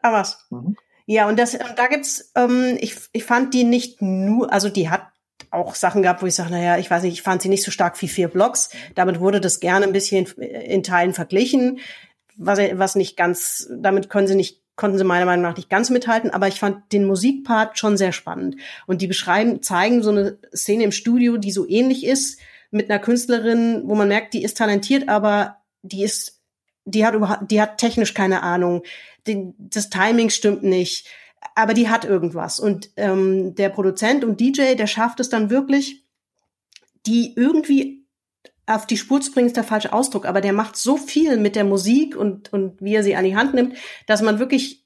Ah was? Mhm. Ja, und das und da gibt's, ähm, ich, ich fand die nicht nur, also die hat auch Sachen gehabt, wo ich sage, naja, ich weiß nicht, ich fand sie nicht so stark wie vier Blocks. Damit wurde das gerne ein bisschen in Teilen verglichen, was, was nicht ganz, damit können sie nicht, konnten sie meiner Meinung nach nicht ganz mithalten, aber ich fand den Musikpart schon sehr spannend. Und die beschreiben, zeigen so eine Szene im Studio, die so ähnlich ist, mit einer Künstlerin, wo man merkt, die ist talentiert, aber die ist, die hat überhaupt, die hat technisch keine Ahnung, die, das Timing stimmt nicht, aber die hat irgendwas. Und ähm, der Produzent und DJ, der schafft es dann wirklich, die irgendwie auf die Spur zu bringen, ist der falsche Ausdruck, aber der macht so viel mit der Musik und, und wie er sie an die Hand nimmt, dass man wirklich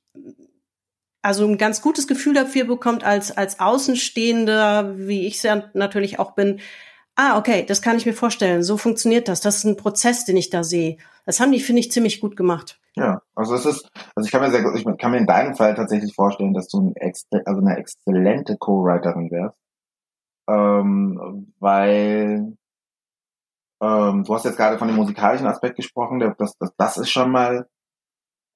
also ein ganz gutes Gefühl dafür bekommt als, als Außenstehender, wie ich es ja natürlich auch bin. Ah, okay, das kann ich mir vorstellen. So funktioniert das. Das ist ein Prozess, den ich da sehe. Das haben die, finde ich, ziemlich gut gemacht. Ja, also es ist, also ich kann mir sehr ich kann mir in deinem Fall tatsächlich vorstellen, dass du ein exze also eine exzellente Co-Writerin wärst. Ähm, weil ähm, du hast jetzt gerade von dem musikalischen Aspekt gesprochen, das, das, das ist schon mal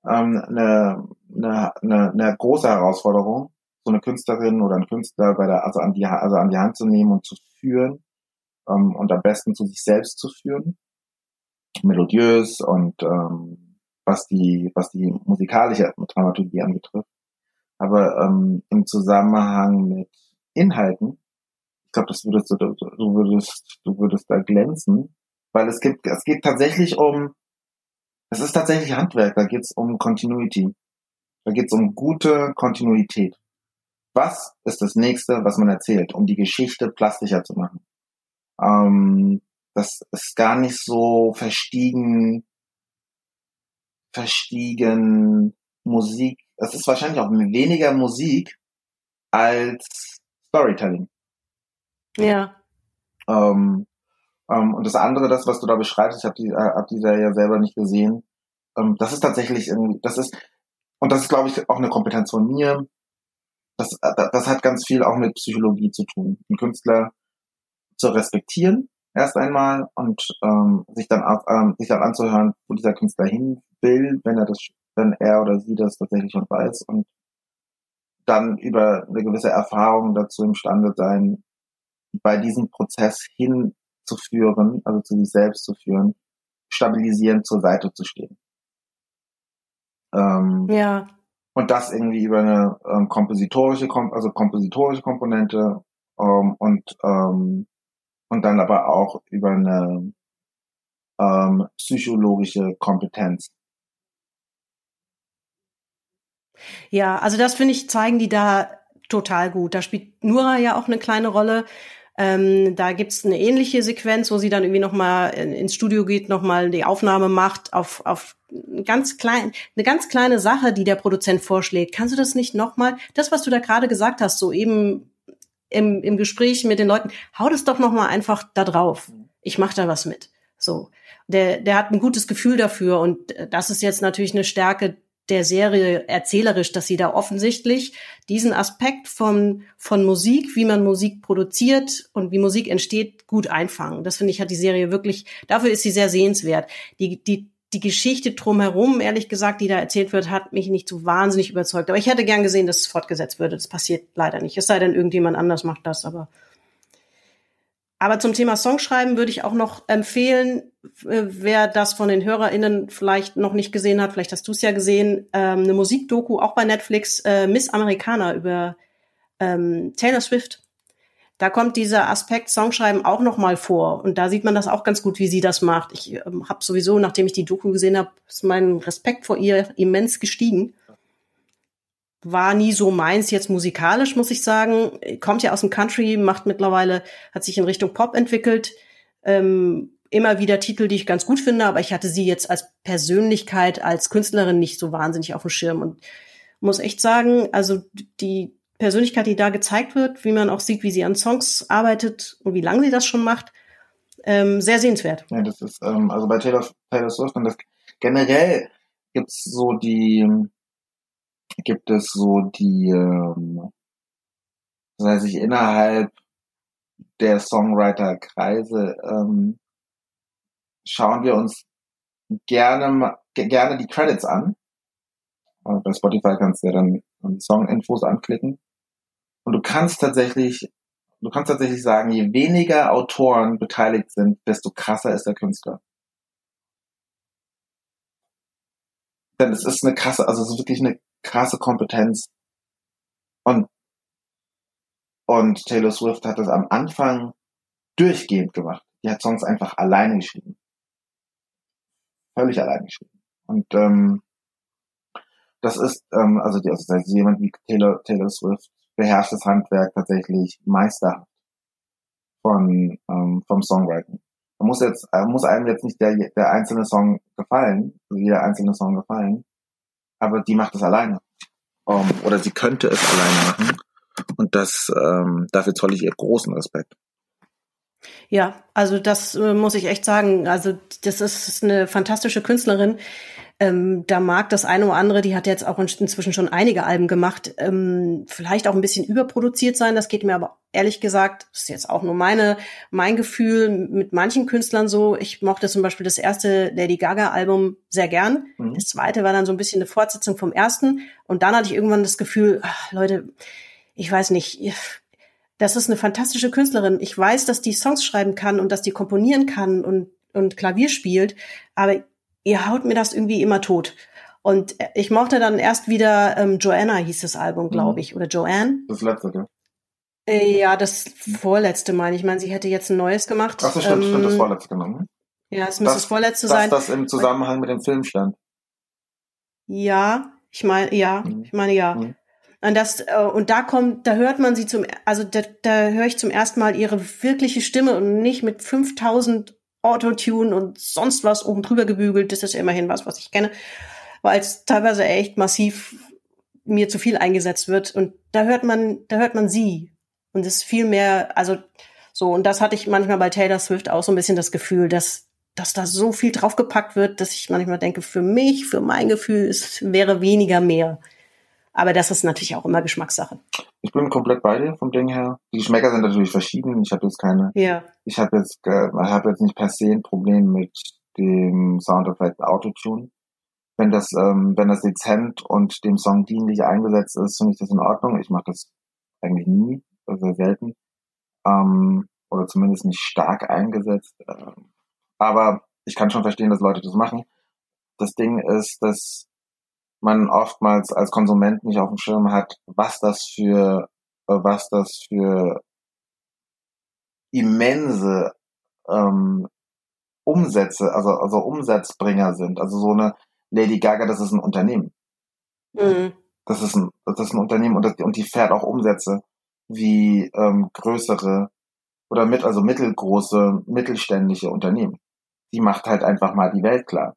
ähm, eine, eine, eine, eine große Herausforderung, so eine Künstlerin oder einen Künstler bei der, also an die, also an die Hand zu nehmen und zu führen ähm, und am besten zu sich selbst zu führen, melodiös und ähm, was die, was die musikalische Dramaturgie anbetrifft. Aber ähm, im Zusammenhang mit Inhalten, ich glaube, das würdest du, du würdest, du würdest da glänzen, weil es gibt, es geht tatsächlich um, es ist tatsächlich Handwerk, da geht es um Continuity. Da geht es um gute Kontinuität. Was ist das nächste, was man erzählt, um die Geschichte plastischer zu machen? Ähm, das ist gar nicht so verstiegen, verstiegen Musik. Es ist wahrscheinlich auch weniger Musik als Storytelling. Ja. Ähm, ähm, und das andere, das, was du da beschreibst, ich habe die, äh, hab die Serie selber nicht gesehen, ähm, das ist tatsächlich irgendwie, das ist, und das ist, glaube ich, auch eine Kompetenz von mir. Das, äh, das hat ganz viel auch mit Psychologie zu tun. Einen Künstler zu respektieren, erst einmal, und ähm, sich dann auch, ähm, sich dann anzuhören, wo dieser Künstler hin will, wenn er das, wenn er oder sie das tatsächlich schon weiß und dann über eine gewisse Erfahrung dazu imstande sein, bei diesem Prozess hinzuführen, also zu sich selbst zu führen, stabilisierend zur Seite zu stehen. Ähm, Ja. und das irgendwie über eine ähm, kompositorische, Kom also kompositorische Komponente ähm, und ähm, und dann aber auch über eine ähm, psychologische Kompetenz. Ja, also das finde ich, zeigen die da total gut. Da spielt Nura ja auch eine kleine Rolle. Ähm, da gibt's eine ähnliche Sequenz, wo sie dann irgendwie nochmal ins Studio geht, nochmal die Aufnahme macht auf, auf ganz klein, eine ganz kleine Sache, die der Produzent vorschlägt. Kannst du das nicht nochmal, das, was du da gerade gesagt hast, so eben im, im Gespräch mit den Leuten, hau das doch nochmal einfach da drauf. Ich mache da was mit. So. Der, der hat ein gutes Gefühl dafür und das ist jetzt natürlich eine Stärke der Serie erzählerisch, dass sie da offensichtlich diesen Aspekt von, von Musik, wie man Musik produziert und wie Musik entsteht, gut einfangen. Das finde ich, hat die Serie wirklich, dafür ist sie sehr sehenswert. Die, die, die Geschichte drumherum, ehrlich gesagt, die da erzählt wird, hat mich nicht so wahnsinnig überzeugt. Aber ich hätte gern gesehen, dass es fortgesetzt würde. Das passiert leider nicht. Es sei denn, irgendjemand anders macht das, aber aber zum Thema Songschreiben würde ich auch noch empfehlen, äh, wer das von den HörerInnen vielleicht noch nicht gesehen hat, vielleicht hast du es ja gesehen, ähm, eine Musikdoku auch bei Netflix, äh, Miss Americana über ähm, Taylor Swift. Da kommt dieser Aspekt Songschreiben auch noch mal vor und da sieht man das auch ganz gut, wie sie das macht. Ich ähm, habe sowieso, nachdem ich die Doku gesehen habe, ist mein Respekt vor ihr immens gestiegen war nie so meins jetzt musikalisch, muss ich sagen. Kommt ja aus dem Country, macht mittlerweile, hat sich in Richtung Pop entwickelt. Ähm, immer wieder Titel, die ich ganz gut finde, aber ich hatte sie jetzt als Persönlichkeit, als Künstlerin nicht so wahnsinnig auf dem Schirm und muss echt sagen, also die Persönlichkeit, die da gezeigt wird, wie man auch sieht, wie sie an Songs arbeitet und wie lange sie das schon macht, Ähm, sehr sehenswert. Ja, das ist, ähm, also bei Taylor, Taylor Swift und das generell gibt's so die, gibt es so die, ähm, das heißt, sich innerhalb der Songwriter-Kreise ähm, schauen wir uns gerne gerne die Credits an. Äh, Bei Spotify kannst du ja dann Song-Infos anklicken. Und du kannst tatsächlich, du kannst tatsächlich sagen, je weniger Autoren beteiligt sind, desto krasser ist der Künstler. Denn es ist eine krasse, also es ist wirklich eine krasse Kompetenz. Und, und Taylor Swift hat das am Anfang durchgehend gemacht. Die hat Songs einfach alleine geschrieben. Völlig alleine geschrieben. Und ähm, das ist, ähm, also, die, also jemand wie Taylor, Taylor Swift beherrscht das Handwerk tatsächlich meisterhaft von ähm, vom Songwriting. Man muss jetzt, äh, muss einem jetzt nicht der, der einzelne Song gefallen, also jeder einzelne Song gefallen, aber die macht es alleine. Um, oder sie könnte es alleine machen. Und das, ähm, dafür zolle ich ihr großen Respekt. Ja, also das äh, muss ich echt sagen. Also das ist eine fantastische Künstlerin. Ähm, da mag das eine oder andere, die hat jetzt auch inzwischen schon einige Alben gemacht, ähm, vielleicht auch ein bisschen überproduziert sein. Das geht mir aber ehrlich gesagt, das ist jetzt auch nur meine, mein Gefühl mit manchen Künstlern so. Ich mochte zum Beispiel das erste Lady Gaga Album sehr gern. Mhm. Das zweite war dann so ein bisschen eine Fortsetzung vom ersten. Und dann hatte ich irgendwann das Gefühl, ach, Leute, ich weiß nicht, das ist eine fantastische Künstlerin. Ich weiß, dass die Songs schreiben kann und dass die komponieren kann und, und Klavier spielt, aber ihr haut mir das irgendwie immer tot. Und ich mochte dann erst wieder ähm, Joanna hieß das Album, glaube Mhm. ich, oder Joanne. Das letzte, gell? Äh, ja, das vorletzte meine ich. Ich meine, sie hätte jetzt ein neues gemacht. Ach so, stimmt, stimmt, das Ähm, vorletzte genommen. Ja, es müsste das, vorletzte dass sein. das im Zusammenhang mit dem Film stand. Ja, ich meine, ja, Mhm. ich meine ja. Mhm. Und das äh, und da kommt, da hört man sie zum, also da, da höre ich zum ersten Mal ihre wirkliche Stimme und nicht mit 5000 Autotune und sonst was oben drüber gebügelt. Das ist immerhin was, was ich kenne, weil es teilweise echt massiv mir zu viel eingesetzt wird. Und da hört man, da hört man sie und es ist viel mehr, also so und das hatte ich manchmal bei Taylor Swift auch so ein bisschen das Gefühl, dass dass da so viel draufgepackt wird, dass ich manchmal denke, für mich, für mein Gefühl, es wäre weniger mehr. Aber das ist natürlich auch immer Geschmackssache. Ich bin komplett bei dir vom Ding her. Die Geschmäcker sind natürlich verschieden. Ich habe jetzt keine, Ja. ich habe jetzt, äh, habe jetzt nicht per se ein Problem mit dem Soundeffekt Autotune. Wenn das, ähm, wenn das dezent und dem Song dienlich eingesetzt ist, finde ich das in Ordnung. Ich mache das eigentlich nie, also sehr selten. Ähm, oder zumindest nicht stark eingesetzt. Ähm, aber ich kann schon verstehen, dass Leute das machen. Das Ding ist, dass man oftmals als Konsument nicht auf dem Schirm hat, was das für, äh, was das für immense ähm, Umsätze, also, also Umsatzbringer sind. Also so eine Lady Gaga, das ist ein Unternehmen. Mhm. Das ist ein, das ist ein Unternehmen und, das, und die fährt auch Umsätze wie ähm, größere oder mit, also mittelgroße, mittelständische Unternehmen. Die macht halt einfach mal die Welt klar.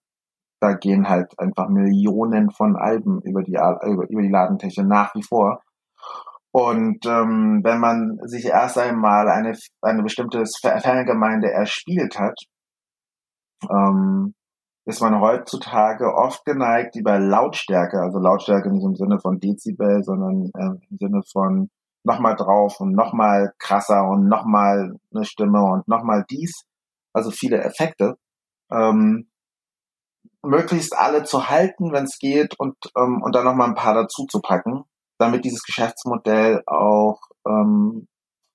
Da gehen halt einfach Millionen von Alben über die, über, über die Ladentechnik nach wie vor. Und ähm, wenn man sich erst einmal eine, eine bestimmte Fangemeinde erspielt hat, ähm, ist man heutzutage oft geneigt, über Lautstärke, also Lautstärke nicht im Sinne von Dezibel, sondern äh, im Sinne von nochmal drauf und nochmal krasser und nochmal eine Stimme und nochmal dies, also viele Effekte, ähm, möglichst alle zu halten, wenn es geht, und, ähm, und dann nochmal ein paar dazu zu packen, damit dieses Geschäftsmodell auch, ähm,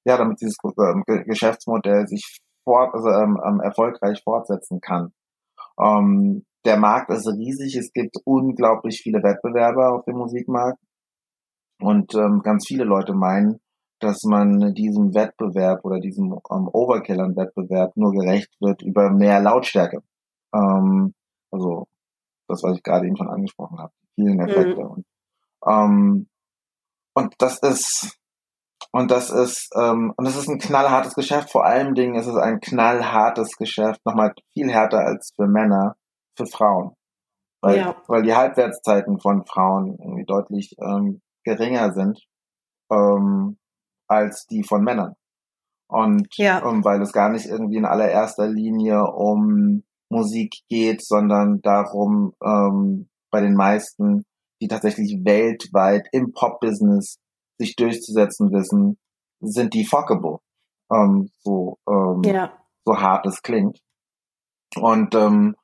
ja, damit dieses ähm, Ge- Geschäftsmodell sich fort, also, ähm, ähm, erfolgreich fortsetzen kann. Ähm, der Markt ist riesig, es gibt unglaublich viele Wettbewerber auf dem Musikmarkt und ähm, ganz viele Leute meinen, dass man diesem Wettbewerb oder diesem ähm, Overkill an Wettbewerb nur gerecht wird über mehr Lautstärke. Ähm, also das, was ich gerade eben schon angesprochen habe, die vielen Effekte. Und, ähm, und das ist und das ist ähm, und das ist ein knallhartes Geschäft. Vor allen Dingen ist es ein knallhartes Geschäft, nochmal viel härter als für Männer, für Frauen, weil Ja. weil die Halbwertszeiten von Frauen irgendwie deutlich ähm, geringer sind ähm, als die von Männern. Und Ja. ähm, weil es gar nicht irgendwie in allererster Linie um Musik geht, sondern darum, ähm, bei den meisten, die tatsächlich weltweit im Pop-Business sich durchzusetzen wissen, sind die fuckable. Ähm, so, ähm, Ja. so hart es klingt. Und ähm,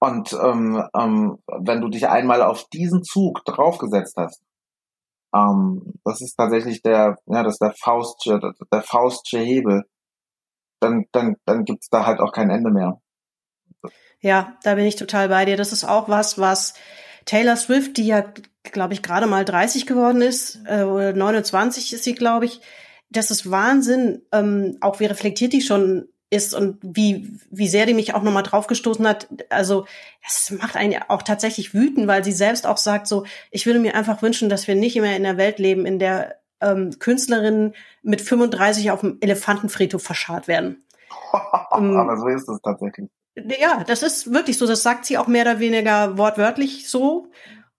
und ähm, ähm, wenn du dich einmal auf diesen Zug draufgesetzt hast, ähm, das ist tatsächlich der, ja, das ist der Faustsche, der Faustsche Hebel, dann, dann, dann gibt's da halt auch kein Ende mehr. Ja, da bin ich total bei dir. Das ist auch was, was Taylor Swift, die ja, glaube ich, gerade mal 30 geworden ist, äh, oder 29 ist sie, glaube ich, das ist Wahnsinn, ähm, auch wie reflektiert die schon ist und wie, wie sehr die mich auch nochmal draufgestoßen hat. Also es macht einen auch tatsächlich wütend, weil sie selbst auch sagt so, ich würde mir einfach wünschen, dass wir nicht immer in einer Welt leben, in der ähm, Künstlerinnen mit 35 auf dem Elefantenfriedhof verscharrt werden. Aber so ist es tatsächlich. Ja, das ist wirklich so. Das sagt sie auch mehr oder weniger wortwörtlich so.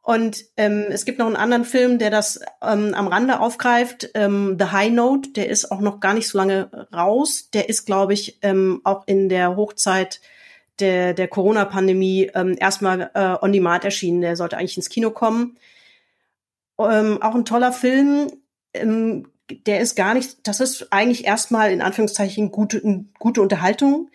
Und ähm, es gibt noch einen anderen Film, der das ähm, am Rande aufgreift. Ähm, The High Note, der ist auch noch gar nicht so lange raus. Der ist, glaube ich, ähm, auch in der Hochzeit der, der Corona-Pandemie ähm, erstmal äh, on demand erschienen. Der sollte eigentlich ins Kino kommen. Ähm, auch ein toller Film. Ähm, der ist gar nicht, das ist eigentlich erstmal in Anführungszeichen gute, gute Unterhaltung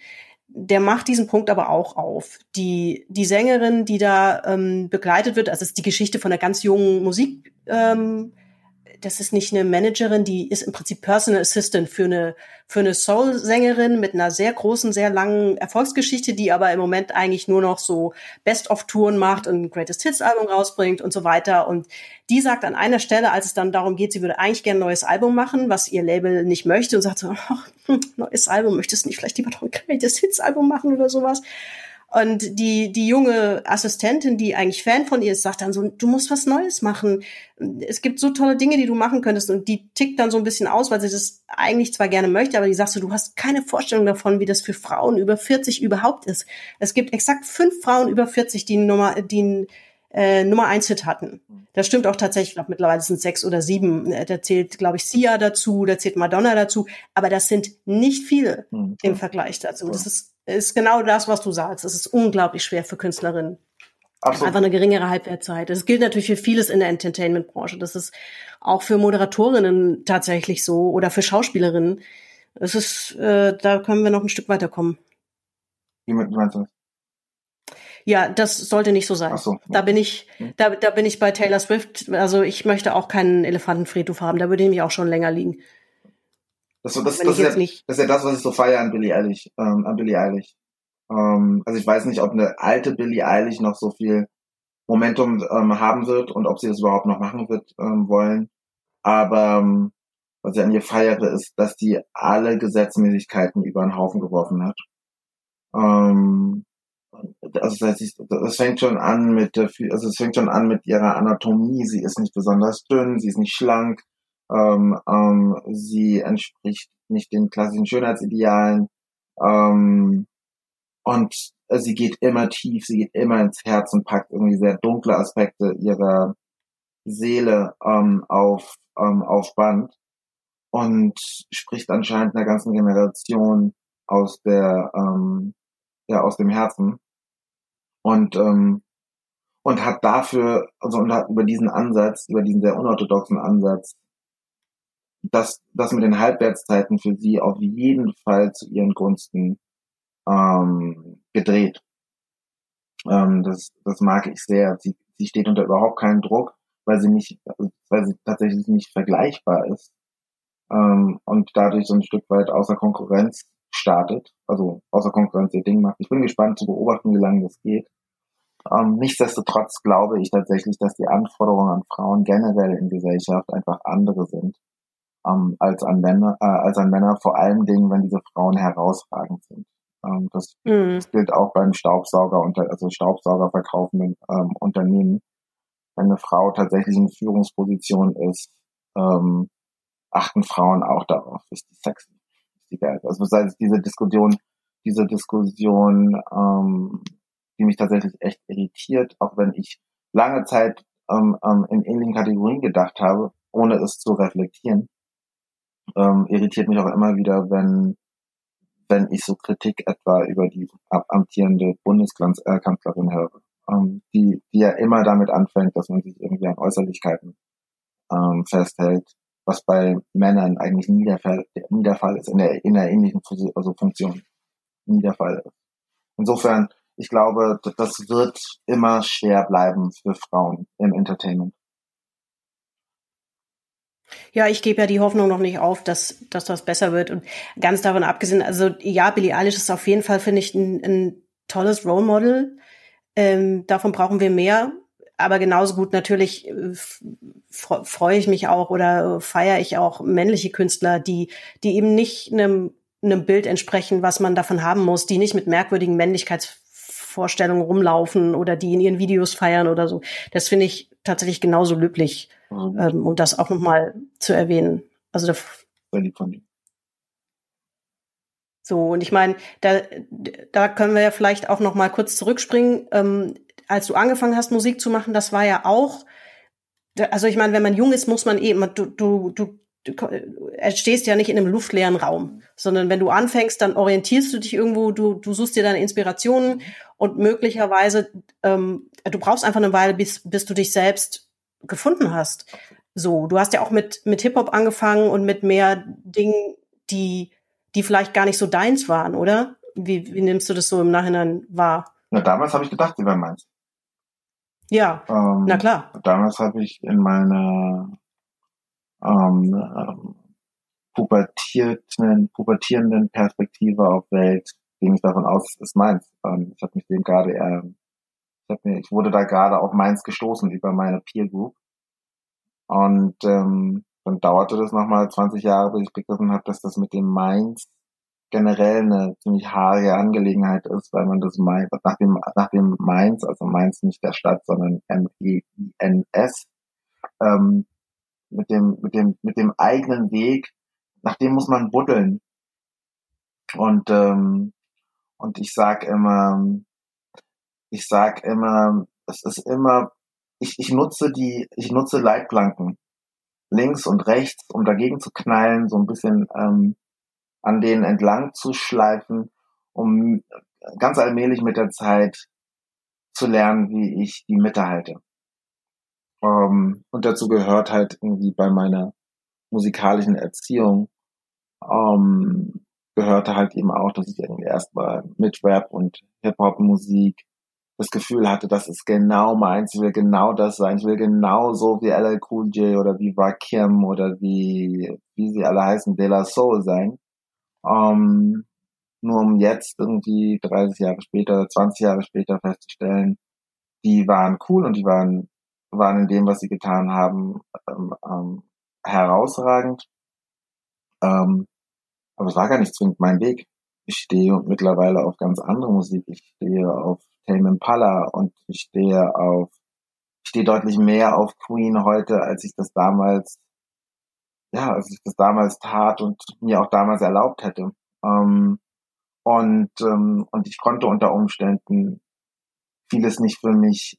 der macht diesen Punkt aber auch auf. Die, die Sängerin, die da ähm, begleitet wird, also es ist die Geschichte von einer ganz jungen Musik, ähm, das ist nicht eine Managerin, die ist im Prinzip Personal Assistant für eine, für eine Soul-Sängerin mit einer sehr großen, sehr langen Erfolgsgeschichte, die aber im Moment eigentlich nur noch so Best-of-Touren macht und ein Greatest Hits-Album rausbringt und so weiter. Und die sagt an einer Stelle, als es dann darum geht, sie würde eigentlich gerne ein neues Album machen, was ihr Label nicht möchte und sagt so, hm, neues Album, möchtest du nicht vielleicht lieber noch ein Greatest Hits-Album machen oder sowas? Und die, die junge Assistentin, die eigentlich Fan von ihr ist, sagt dann so, du musst was Neues machen. Es gibt so tolle Dinge, die du machen könntest. Und die tickt dann so ein bisschen aus, weil sie das eigentlich zwar gerne möchte, aber die sagt so, du hast keine Vorstellung davon, wie das für Frauen über 40 überhaupt ist. Es gibt exakt fünf Frauen über 40, die Nummer, die äh, Nummer eins Hit hatten. Das stimmt auch tatsächlich. Ich glaube, mittlerweile sind es sechs oder sieben. Da zählt, glaube ich, Sia dazu, da zählt Madonna dazu. Aber das sind nicht viele Hm, im Vergleich dazu. Das ist, ist genau das, was du sagst. Es ist unglaublich schwer für Künstlerinnen. Absolut. Einfach eine geringere Halbwertzeit. Das gilt natürlich für vieles in der Entertainment-Branche. Das ist auch für Moderatorinnen tatsächlich so oder für Schauspielerinnen. Es ist, äh, da können wir noch ein Stück weiterkommen. Wie me- wie meinst du das? Ja, das sollte nicht so sein. Ach so. Da bin ich, da, da bin ich bei Taylor Swift. Also ich möchte auch keinen Elefantenfriedhof haben. Da würde ich mich auch schon länger liegen. Das, das, das, das, ist ja, das ist ja das, was ich so feiere an Billie Eilish. Ähm, an Billie Eilish. Ähm, also ich weiß nicht, ob eine alte Billie Eilish noch so viel Momentum ähm, haben wird und ob sie das überhaupt noch machen wird ähm, wollen. Aber ähm, was ich an ihr feiere, ist, dass die alle Gesetzmäßigkeiten über den Haufen geworfen hat. Ähm, also das, heißt, das fängt schon an mit also es fängt schon an mit ihrer Anatomie. Sie ist nicht besonders dünn, sie ist nicht schlank, ähm, ähm, sie entspricht nicht den klassischen Schönheitsidealen. Ähm, und sie geht immer tief, sie geht immer ins Herz und packt irgendwie sehr dunkle Aspekte ihrer Seele ähm, auf, ähm, auf Band und spricht anscheinend einer ganzen Generation aus der ähm, ja aus dem Herzen. Und ähm, und hat dafür also und hat über diesen Ansatz über diesen sehr unorthodoxen Ansatz das das mit den Halbwertszeiten für sie auf jeden Fall zu ihren Gunsten ähm, gedreht ähm, das das mag ich sehr sie sie steht unter überhaupt keinen Druck weil sie nicht weil sie tatsächlich nicht vergleichbar ist ähm, und dadurch so ein Stück weit außer Konkurrenz startet, also außer Konkurrenz ihr Ding macht. Ich bin gespannt zu beobachten, wie lange das geht. Ähm, nichtsdestotrotz glaube ich tatsächlich, dass die Anforderungen an Frauen generell in Gesellschaft einfach andere sind ähm, als an Männer, äh, als an Männer, vor allen Dingen, wenn diese Frauen herausragend sind. Ähm, das, Mhm. das gilt auch beim Staubsauger unter, also Staubsauger verkaufenden ähm, Unternehmen. Wenn eine Frau tatsächlich in Führungsposition ist, ähm, achten Frauen auch darauf, ist die sexy, ist die geil. Also das heißt, diese Diskussion, diese Diskussion, ähm, die mich tatsächlich echt irritiert, auch wenn ich lange Zeit ähm, ähm, in ähnlichen Kategorien gedacht habe, ohne es zu reflektieren. Ähm, irritiert mich auch immer wieder, wenn wenn ich so Kritik etwa über die amtierende Bundeskanzlerin höre, ähm, die, die ja immer damit anfängt, dass man sich irgendwie an Äußerlichkeiten ähm, festhält, was bei Männern eigentlich nie der Fall, nie der Fall ist, in der, in der ähnlichen also Funktion nie der Fall ist. Insofern, ich glaube, das wird immer schwer bleiben für Frauen im Entertainment. Ja, ich gebe ja die Hoffnung noch nicht auf, dass, dass das besser wird. Und ganz davon abgesehen, also ja, Billie Eilish ist auf jeden Fall, finde ich, ein, ein tolles Role Model. Ähm, davon brauchen wir mehr. Aber genauso gut natürlich äh, freue ich mich auch oder feiere ich auch männliche Künstler, die, die eben nicht einem, einem Bild entsprechen, was man davon haben muss, die nicht mit merkwürdigen Männlichkeitsvorstellungen rumlaufen oder die in ihren Videos feiern oder so. Das finde ich tatsächlich genauso löblich mhm. ähm, um das auch nochmal zu erwähnen. Also da, so, und ich meine, da, da können wir ja vielleicht auch noch mal kurz zurückspringen. Ähm, als du angefangen hast, Musik zu machen, das war ja auch, also ich meine, wenn man jung ist, muss man eben, du, du, du, du stehst ja nicht in einem luftleeren Raum, sondern wenn du anfängst, dann orientierst du dich irgendwo, du, du suchst dir deine Inspirationen und möglicherweise, ähm, du brauchst einfach eine Weile, bis, bis du dich selbst gefunden hast. So, du hast ja auch mit, mit Hip-Hop angefangen und mit mehr Dingen, die, die vielleicht gar nicht so deins waren, oder? Wie, wie nimmst du das so im Nachhinein wahr? Na, damals habe ich gedacht, sie wären meins. Ja, ähm, na klar. Damals habe ich in meiner ähm, ähm, pubertierten, pubertierenden Perspektive auf Welt ging ich davon aus, es ist meins. Ähm, ich habe mich dem gerade eher ich, hab mir, ich wurde da gerade auf meins gestoßen über meine Peer Group. Und ähm, dann dauerte das nochmal 20 Jahre, bis ich begriffen habe, dass das mit dem Mainz generell eine ziemlich haarige Angelegenheit ist, weil man das Mainz, nach dem, nach dem Mainz, also Mainz nicht der Stadt, sondern M-E-I-N-S, ähm, mit dem, mit dem, mit dem eigenen Weg, nach dem muss man buddeln. Und, ähm, und ich sag immer, ich sag immer, es ist immer, ich, ich nutze die, ich nutze Leitplanken links und rechts, um dagegen zu knallen, so ein bisschen ähm, an denen entlang zu schleifen, um ganz allmählich mit der Zeit zu lernen, wie ich die Mitte halte. Ähm, und dazu gehört halt irgendwie bei meiner musikalischen Erziehung ähm, gehörte halt eben auch, dass ich irgendwie erstmal mit Rap und Hip-Hop-Musik das Gefühl hatte, das ist genau meins, ich will genau das sein, ich will genau so wie LL Cool J oder wie Rakim oder wie, wie sie alle heißen, De La Soul sein. Um, nur um jetzt irgendwie 30 Jahre später, 20 Jahre später festzustellen, die waren cool und die waren, waren in dem, was sie getan haben, ähm, ähm, herausragend. Ähm, aber es war gar nicht zwingend mein Weg. Ich stehe mittlerweile auf ganz andere Musik. Ich stehe auf Tame Impala und ich stehe auf, ich stehe deutlich mehr auf Queen heute, als ich das damals, ja, als ich das damals tat und mir auch damals erlaubt hätte. Ähm, und, ähm, und ich konnte unter Umständen vieles nicht für mich,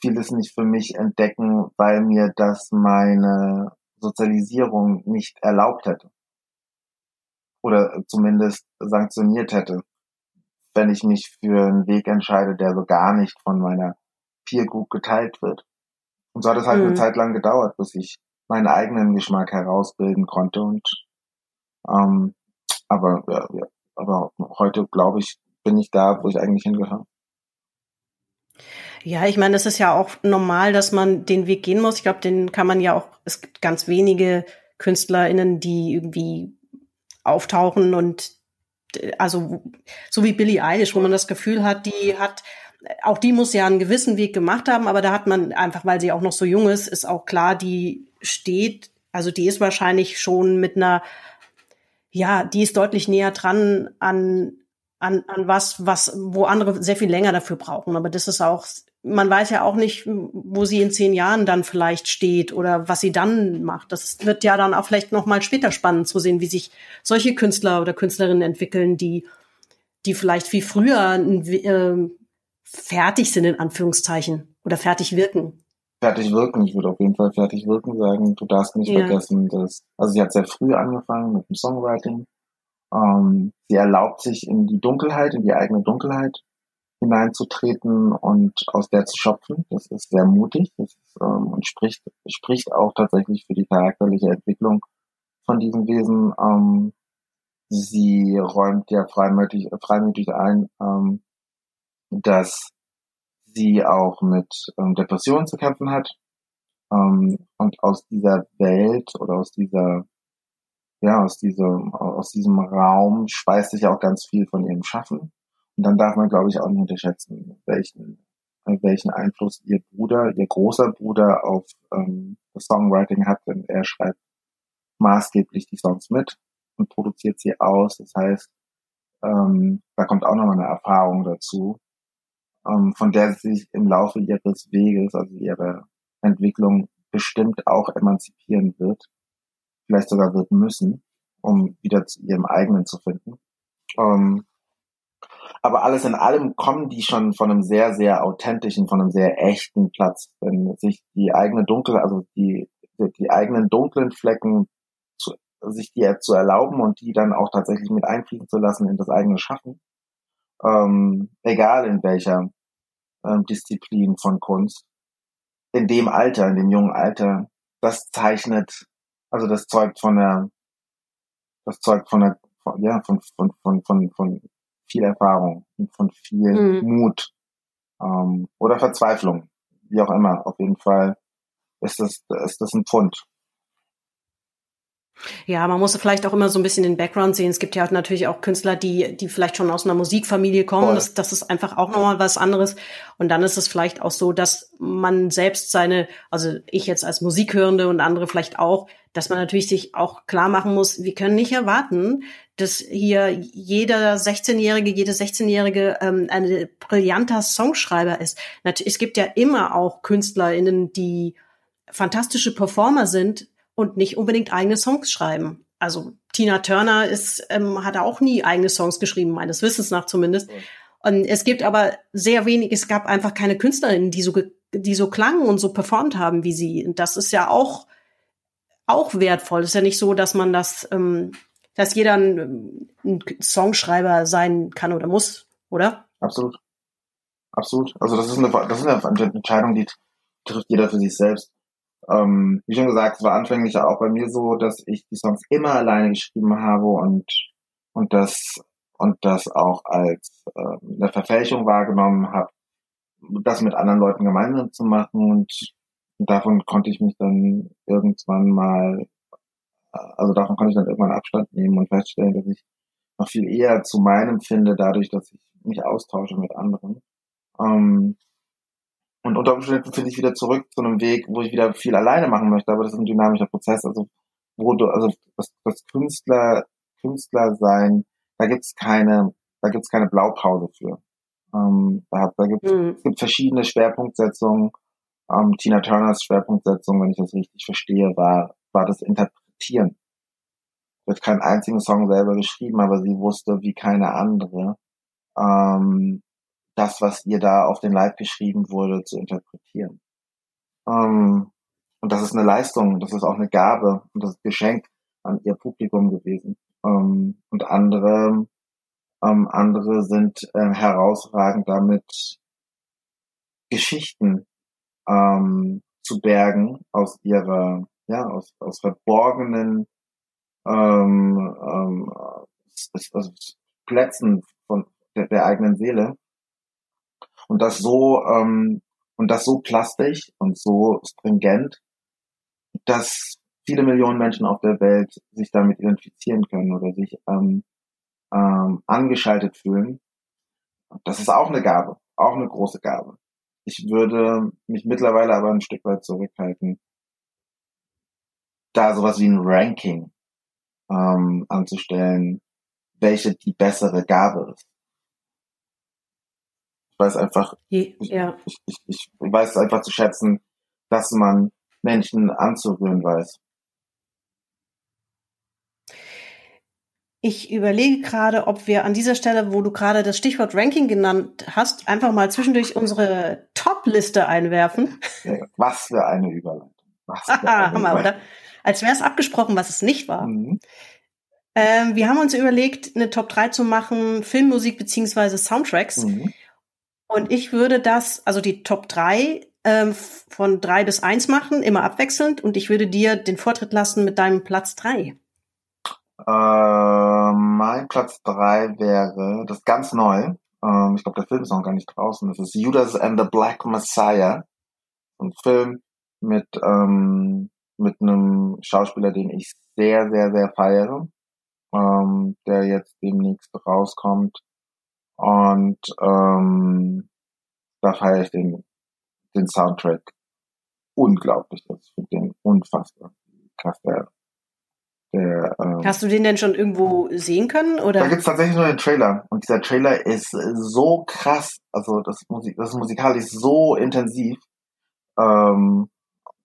vieles nicht für mich entdecken, weil mir das meine Sozialisierung nicht erlaubt hätte. Oder zumindest sanktioniert hätte wenn ich mich für einen Weg entscheide, der so gar nicht von meiner Peer Group geteilt wird. Und so hat es halt mhm. eine Zeit lang gedauert, bis ich meinen eigenen Geschmack herausbilden konnte und ähm, aber ja, ja, aber heute glaube ich bin ich da, wo ich eigentlich hingehöre. Ja, ich meine, das ist ja auch normal, dass man den Weg gehen muss. Ich glaube, den kann man ja auch, es gibt ganz wenige KünstlerInnen, die irgendwie auftauchen und also so wie Billie Eilish, wo man das Gefühl hat, die hat auch die muss ja einen gewissen Weg gemacht haben, aber da hat man einfach, weil sie auch noch so jung ist, ist auch klar, die steht, also die ist wahrscheinlich schon mit einer, ja, die ist deutlich näher dran an an, an was, was, wo andere sehr viel länger dafür brauchen. Aber das ist auch man weiß ja auch nicht, wo sie in zehn Jahren dann vielleicht steht oder was sie dann macht. Das wird ja dann auch vielleicht noch mal später spannend zu sehen, wie sich solche Künstler oder Künstlerinnen entwickeln, die, die vielleicht viel früher äh, fertig sind in Anführungszeichen oder fertig wirken. fertig wirken. Ich würde auf jeden Fall fertig wirken sagen. Du darfst nicht Ja. vergessen, dass, also sie hat sehr früh angefangen mit dem Songwriting. Ähm, sie erlaubt sich in die Dunkelheit, in die eigene Dunkelheit hineinzutreten und aus der zu schöpfen. Das ist sehr mutig das ist, ähm, und spricht, spricht auch tatsächlich für die charakterliche Entwicklung von diesem Wesen. Ähm, sie räumt ja freimütig, freimütig ein, ähm, dass sie auch mit ähm, Depressionen zu kämpfen hat. Ähm, und aus dieser Welt oder aus dieser, ja, aus diesem, aus diesem Raum speist sich auch ganz viel von ihrem Schaffen. Und dann darf man, glaube ich, auch nicht unterschätzen, welchen, welchen Einfluss ihr Bruder, ihr großer Bruder auf ähm, das Songwriting hat, denn er schreibt maßgeblich die Songs mit und produziert sie aus. Das heißt, ähm, da kommt auch nochmal eine Erfahrung dazu, ähm, von der sie sich im Laufe ihres Weges, also ihrer Entwicklung, bestimmt auch emanzipieren wird, vielleicht sogar wird müssen, um wieder zu ihrem eigenen zu finden. Ähm, aber alles in allem kommen die schon von einem sehr, sehr authentischen, von einem sehr echten Platz. Wenn sich die eigene Dunkel, also die, die, die eigenen dunklen Flecken zu, sich die zu erlauben und die dann auch tatsächlich mit einfließen zu lassen in das eigene Schaffen, ähm, egal in welcher ähm, Disziplin von Kunst, in dem Alter, in dem jungen Alter, das zeichnet, also das zeugt von der, das zeugt von der, von, ja, von, von, von, von, von viel Erfahrung und von viel Mhm. Mut ähm, oder Verzweiflung, wie auch immer. Auf jeden Fall ist das, ist das ein Pfund. Ja, man muss vielleicht auch immer so ein bisschen den Background sehen. Es gibt ja natürlich auch Künstler, die, die vielleicht schon aus einer Musikfamilie kommen. Voll. Das, das ist einfach auch nochmal was anderes. Und dann ist es vielleicht auch so, dass man selbst seine, also ich jetzt als Musikhörende und andere vielleicht auch, dass man natürlich sich auch klar machen muss, wir können nicht erwarten, dass hier jeder 16-Jährige, jede 16-Jährige ähm, ein brillanter Songschreiber ist. Natürlich, es gibt ja immer auch KünstlerInnen, die fantastische Performer sind und nicht unbedingt eigene Songs schreiben. Also Tina Turner ist, ähm, hat auch nie eigene Songs geschrieben, meines Wissens nach zumindest. Und es gibt aber sehr wenig, es gab einfach keine KünstlerInnen, die so, die so klangen und so performt haben wie sie. Und das ist ja auch, auch wertvoll. Es ist ja nicht so, dass man das, ähm, dass jeder ein, ein Songschreiber sein kann oder muss, oder? Absolut. Absolut. Also das ist eine, das ist eine Entscheidung, die trifft jeder für sich selbst. Ähm, wie schon gesagt, es war anfänglich auch bei mir so, dass ich die Songs immer alleine geschrieben habe und und das und das auch als äh, eine Verfälschung wahrgenommen habe, das mit anderen Leuten gemeinsam zu machen und davon konnte ich mich dann irgendwann mal, also davon konnte ich dann irgendwann Abstand nehmen und feststellen, dass ich noch viel eher zu meinem finde, dadurch, dass ich mich austausche mit anderen. Ähm, und unter Umständen finde ich wieder zurück zu einem Weg, wo ich wieder viel alleine machen möchte, aber das ist ein dynamischer Prozess, also wo du, also das, das Künstler, Künstler sein, da gibt's keine, da gibt's keine Blaupause für. Ähm, da, da gibt's, Mhm. es gibt verschiedene Schwerpunktsetzungen. Ähm, Tina Turners Schwerpunktsetzung, wenn ich das richtig verstehe, war, war das Interpretieren. Sie hat keinen einzigen Song selber geschrieben, aber sie wusste wie keine andere, ähm, das, was ihr da auf den Leib geschrieben wurde, zu interpretieren. Ähm, und das ist eine Leistung, das ist auch eine Gabe und das ist Geschenk an ihr Publikum gewesen. Ähm, und andere, ähm, andere sind äh, herausragend damit, Geschichten ähm, zu bergen aus ihrer, ja, aus, aus verborgenen ähm, ähm, also Plätzen von der, der eigenen Seele und das so ähm, und das so plastisch und so stringent, dass viele Millionen Menschen auf der Welt sich damit identifizieren können oder sich ähm, ähm, angeschaltet fühlen. Das ist auch eine Gabe, auch eine große Gabe. Ich würde mich mittlerweile aber ein Stück weit zurückhalten, da sowas wie ein Ranking ähm, anzustellen, welche die bessere Gabe ist. Ich weiß einfach, Je- ich, Ja. ich, ich, ich weiß einfach zu schätzen, dass man Menschen anzurühren weiß. Ich überlege gerade, ob wir an dieser Stelle, wo du gerade das Stichwort Ranking genannt hast, einfach mal zwischendurch unsere Top-Liste einwerfen. Ja, was für eine Überleitung. Was für eine Hammer, oder? Als wäre es abgesprochen, was es nicht war. Mhm. Ähm, wir haben uns überlegt, eine Top 3 zu machen, Filmmusik beziehungsweise Soundtracks. Mhm. Und ich würde das, also die Top 3 ähm, von 3 bis 1 machen, immer abwechselnd. Und ich würde dir den Vortritt lassen mit deinem Platz 3. Äh, mein Platz drei wäre, das ganz neu. Ähm, ich glaube, der Film ist noch gar nicht draußen. Das ist Judas and the Black Messiah. Ein Film mit, ähm, mit einem Schauspieler, den ich sehr, sehr, sehr feiere. Ähm, der jetzt demnächst rauskommt. Und ähm, da feiere ich den, den Soundtrack unglaublich. Ich finde den unfassbar krass. Der, der, ähm, Hast du den denn schon irgendwo sehen können? Oder? da gibt's tatsächlich nur den Trailer. Und dieser Trailer ist so krass. Also das Musik, das musikalisch so intensiv. Ähm,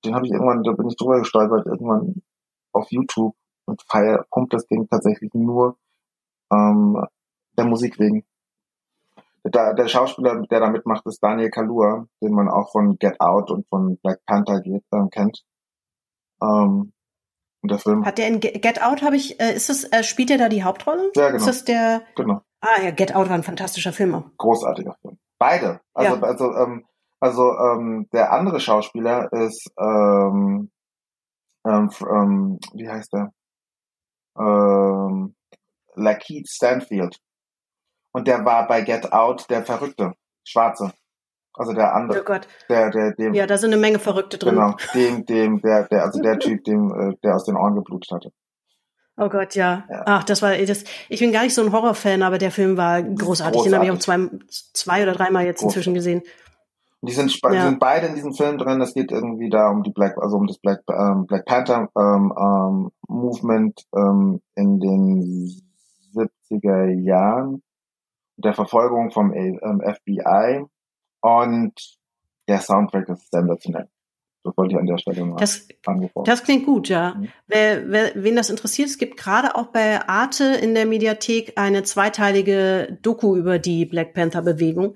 den habe ich irgendwann, da bin ich drüber gestolpert, irgendwann auf YouTube und feier, pumpt das Ding tatsächlich nur ähm, der Musik wegen. Der, der Schauspieler, der da mitmacht, ist Daniel Kalua, den man auch von Get Out und von Black Panther geht, äh, kennt. Ähm, und der Film, Hat der in Ge- Get Out, habe ich, äh, ist das, äh, spielt der da die Hauptrolle? Ja, genau. Ist das der, genau. ah ja, Get Out war ein fantastischer Film. auch. großartiger Film. Beide. Also, Ja. also, ähm, also ähm, der andere Schauspieler ist ähm, ähm, ähm, wie heißt der? Ähm, Lakeith Stanfield. Und der war bei Get Out der Verrückte, Schwarze. Also der Oh andere, Gott. der, der, dem, Ja, da sind eine Menge Verrückte drin. genau, dem, dem, der, der, also der Typ, dem, äh, der aus den Ohren geblutet hatte. Oh Gott, ja. Ja. Ach, das war das. Ich bin gar nicht so ein Horrorfan, aber der Film war großartig. Den habe ich auch zwei, zwei oder dreimal jetzt inzwischen gesehen. Und die sind, Ja. sind beide in diesem Film drin. Es geht irgendwie da um die Black, also um das Black, ähm, Black Panther ähm, ähm, Movement ähm, in den 70er Jahren, der Verfolgung vom ähm, FBI und der Soundtrack ist sensationell. Das wollte ich an der Stelle mal Das, das klingt gut, ja. Mhm. Wer, wer, wen das interessiert, es gibt gerade auch bei Arte in der Mediathek eine zweiteilige Doku über die Black Panther Bewegung.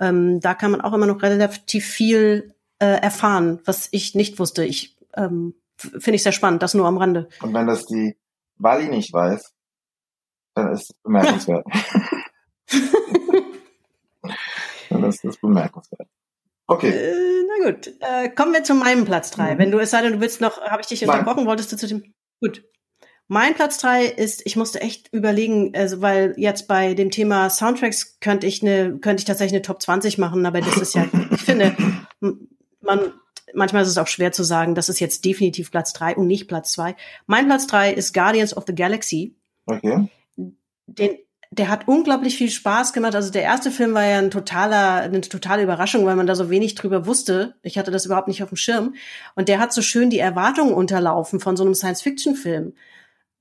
Ähm, da kann man auch immer noch relativ viel äh, erfahren, was ich nicht wusste. Ich ähm, finde ich sehr spannend, das nur am Rande. Und wenn das die Wally nicht weiß, dann ist es bemerkenswert. dann ist es bemerkenswert. Okay. Äh, na gut, äh, kommen wir zu meinem Platz drei. Mhm. Wenn du es sei denn, du willst noch, habe ich dich Nein. unterbrochen, wolltest du zu dem? Gut. Mein Platz drei ist, ich musste echt überlegen, also weil jetzt bei dem Thema Soundtracks könnte ich eine, könnte ich tatsächlich eine Top 20 machen, aber das ist ja, ich finde, man, manchmal ist es auch schwer zu sagen, das ist jetzt definitiv Platz drei und nicht Platz zwei. Mein Platz drei ist Guardians of the Galaxy Okay. den, der hat unglaublich viel Spaß gemacht. Also der erste Film war ja ein totaler, eine totale Überraschung, weil man da so wenig drüber wusste. Ich hatte das überhaupt nicht auf dem Schirm. Und der hat so schön die Erwartungen unterlaufen von so einem Science-Fiction-Film.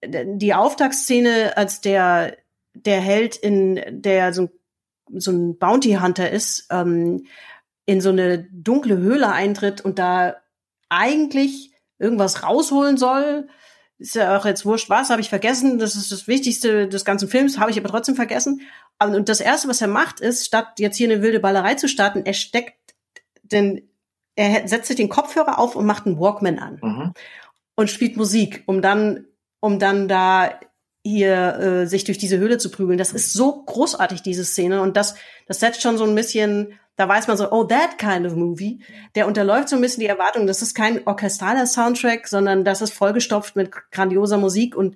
Die Auftaktszene, als der, der Held in, der so, so ein Bounty Hunter ist, ähm, in so eine dunkle Höhle eintritt und da eigentlich irgendwas rausholen soll, ist ja auch jetzt wurscht was, habe ich vergessen. Das ist das Wichtigste des ganzen Films, habe ich aber trotzdem vergessen. Und das Erste, was er macht, ist, statt jetzt hier eine wilde Ballerei zu starten, er steckt den, er setzt sich den Kopfhörer auf und macht einen Walkman an Mhm. und spielt Musik, um dann, um dann da hier äh, sich durch diese Höhle zu prügeln. Das ist so großartig, diese Szene. Und das, das setzt schon so ein bisschen, da weiß man so, oh, that kind of movie. Der unterläuft so ein bisschen die Erwartung. Das ist kein orchestraler Soundtrack, sondern das ist vollgestopft mit grandioser Musik und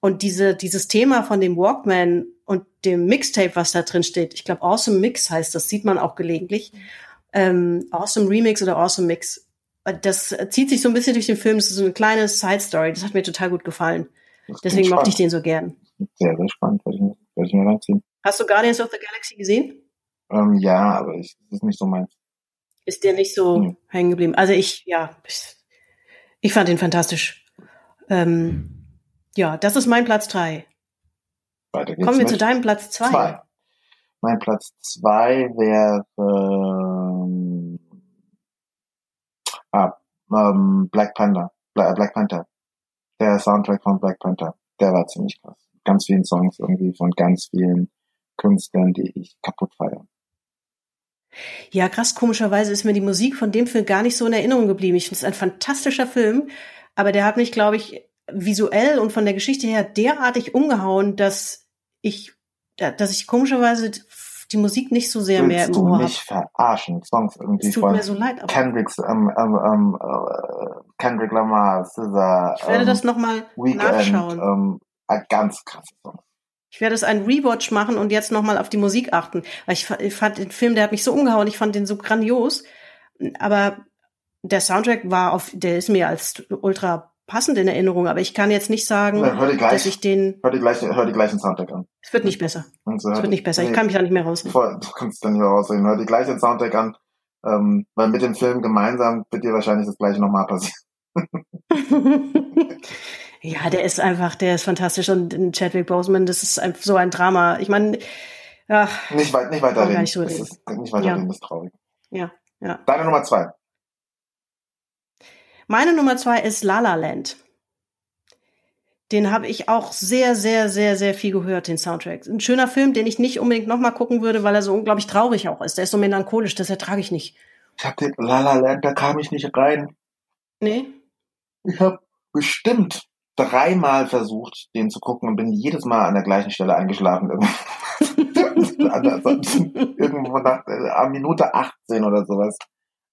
und diese, dieses Thema von dem Walkman und dem Mixtape, was da drin steht, ich glaube, Awesome Mix heißt das, sieht man auch gelegentlich. Ähm, awesome Remix oder Awesome Mix. Das zieht sich so ein bisschen durch den Film. Das ist so eine kleine Side Story. Das hat mir total gut gefallen. Deswegen mochte ich den so gern. Sehr, sehr spannend. Werde ich, ich mir reinziehen. Hast du Guardians of the Galaxy gesehen? Ähm, ja, aber ich, das ist nicht so meins. Ist der nicht so Nee. hängen geblieben? Also ich, ja, ich, ich fand den fantastisch. Ähm, ja, das ist mein Platz drei. Weiter geht's Kommen wir mit zu deinem Platz zwei. zwei. Mein Platz zwei wäre ah, ähm, Black Panther. Bla Black Panther. Der Soundtrack von Black Panther. Der war ziemlich krass. ganz vielen Songs irgendwie von ganz vielen Künstlern, die ich kaputt feiere. Ja, krass, komischerweise ist mir die Musik von dem Film gar nicht so in Erinnerung geblieben. Ich finde es ein fantastischer Film, aber der hat mich, glaube ich, visuell und von der Geschichte her derartig umgehauen, dass ich, dass ich komischerweise die Musik nicht so sehr mehr im Willst du Ohr mich verarschen? Songs irgendwie Es tut von mir so leid, aber Kendricks, ähm, ähm, ähm, äh, Kendrick Lamar, SZA, ich werde ähm, das nochmal nachschauen. ähm, ein ganz krasse Songs. Ich werde es ein Rewatch machen und jetzt nochmal auf die Musik achten. Weil ich fand den Film, der hat mich so umgehauen, ich fand den so grandios. Aber der Soundtrack war auf, der ist mir als ultra passend in Erinnerung, aber ich kann jetzt nicht sagen, hör dir gleich. dass ich den, Hör dir gleich, hör dir gleich den Soundtrack an. es wird nicht besser. Und so, Es wird nicht besser. Ich kann mich da nicht mehr raus. Voll, du kannst dann hier raussehen. Hör dir gleich den Soundtrack an, ähm, weil mit dem Film gemeinsam wird dir wahrscheinlich das gleiche nochmal passieren. ja, der ist einfach, der ist fantastisch und in Chadwick Boseman, das ist ein, so ein Drama. Ich meine, ja, Nicht, weit, nicht weiter reden. nicht Das reden. ist nicht weiter Ja. reden, das ist traurig. ja, ja. Deine Nummer zwei. Meine Nummer zwei ist La La Land. Den habe ich auch sehr, sehr, sehr, sehr viel gehört, den Soundtrack. Ein schöner Film, den ich nicht unbedingt nochmal gucken würde, weil er so unglaublich traurig auch ist. Der ist so melancholisch, das ertrage ich nicht. Ich hab den La La Land, da kam ich nicht rein. Nee? Ich habe bestimmt dreimal versucht, den zu gucken und bin jedes Mal an der gleichen Stelle eingeschlafen. Irgendwo nach äh, Minute 18 oder sowas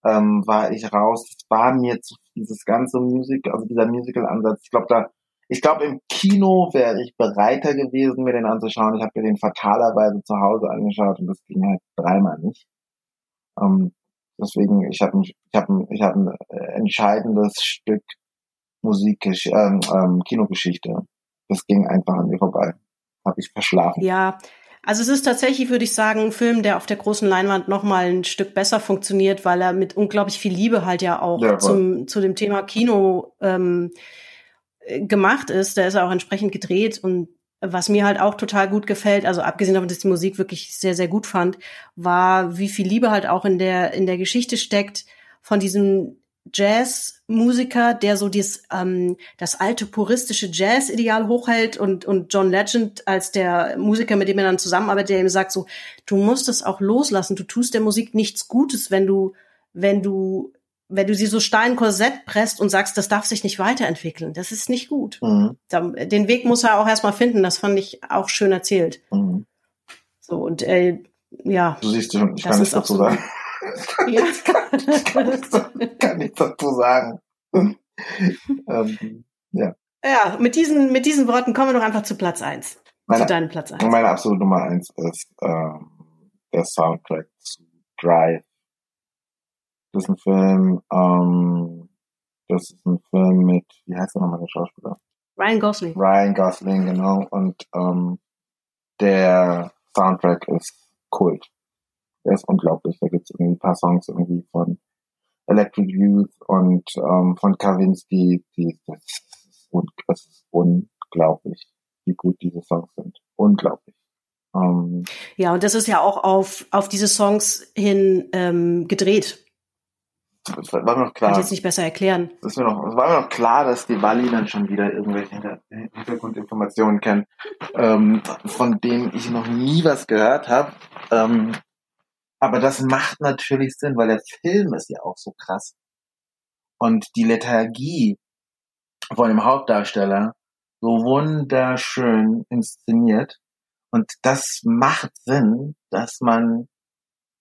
ähm, war ich raus. Das war mir zu dieses ganze Music, also dieser Musical-Ansatz. Ich glaube, da, ich glaube, im Kino wäre ich bereiter gewesen, mir den anzuschauen. Ich habe mir den fatalerweise zu Hause angeschaut und das ging halt dreimal nicht. Ähm, deswegen, ich habe ich hab, ich hab ein äh, entscheidendes Stück Musik, ähm, ähm, Kinogeschichte. Das ging einfach an mir vorbei. Habe ich verschlafen. Ja, also es ist tatsächlich, würde ich sagen, ein Film, der auf der großen Leinwand noch mal ein Stück besser funktioniert, weil er mit unglaublich viel Liebe halt ja auch Ja, zum, zu dem Thema Kino ähm, äh, gemacht ist. Der ist auch entsprechend gedreht und was mir halt auch total gut gefällt, also abgesehen davon, dass ich die Musik wirklich sehr, sehr gut fand, war, wie viel Liebe halt auch in der, in der Geschichte steckt von diesem Jazzmusiker, der so dieses, ähm, das alte puristische Jazz-Ideal hochhält und, und John Legend als der Musiker, mit dem er dann zusammenarbeitet, der ihm sagt so, du musst es auch loslassen, du tust der Musik nichts Gutes, wenn du, wenn du, wenn du sie so stein Korsett presst und sagst, das darf sich nicht weiterentwickeln. Das ist nicht gut. Mhm. Den Weg muss er auch erstmal finden. Das fand ich auch schön erzählt. Mhm. So, und äh, ja. Du siehst schon, ich Das kann nichts dazu so. Sagen. ja. Ich kann nichts, ich kann nichts dazu sagen. ähm, ja, mit diesen, mit diesen Worten kommen wir doch einfach zu Platz eins. Zu meine, deinem Platz eins. meine absolute Nummer eins ist ähm, der Soundtrack zu Drive. Das ist ein Film, ähm, das ist ein Film mit, wie heißt der nochmal der Schauspieler? Ryan Gosling. Ryan Gosling, genau. Und ähm, der Soundtrack ist Kult. Der ist unglaublich. Da gibt es irgendwie ein paar Songs irgendwie von Electric Youth und ähm, von Kavinsky. Die, das, ist, un- das ist unglaublich, wie gut diese Songs sind. Unglaublich. Ähm, Ja, und das ist ja auch auf, auf diese Songs hin ähm, gedreht. es war mir noch Kann ich klar. jetzt nicht besser erklären. Es war mir noch klar, dass die Wally dann schon wieder irgendwelche Hinter Hintergrundinformationen kennt, ähm, von denen ich noch nie was gehört habe. Ähm, aber das macht natürlich Sinn, weil der Film ist ja auch so krass. Und die Lethargie von dem Hauptdarsteller so wunderschön inszeniert. Und das macht Sinn, dass man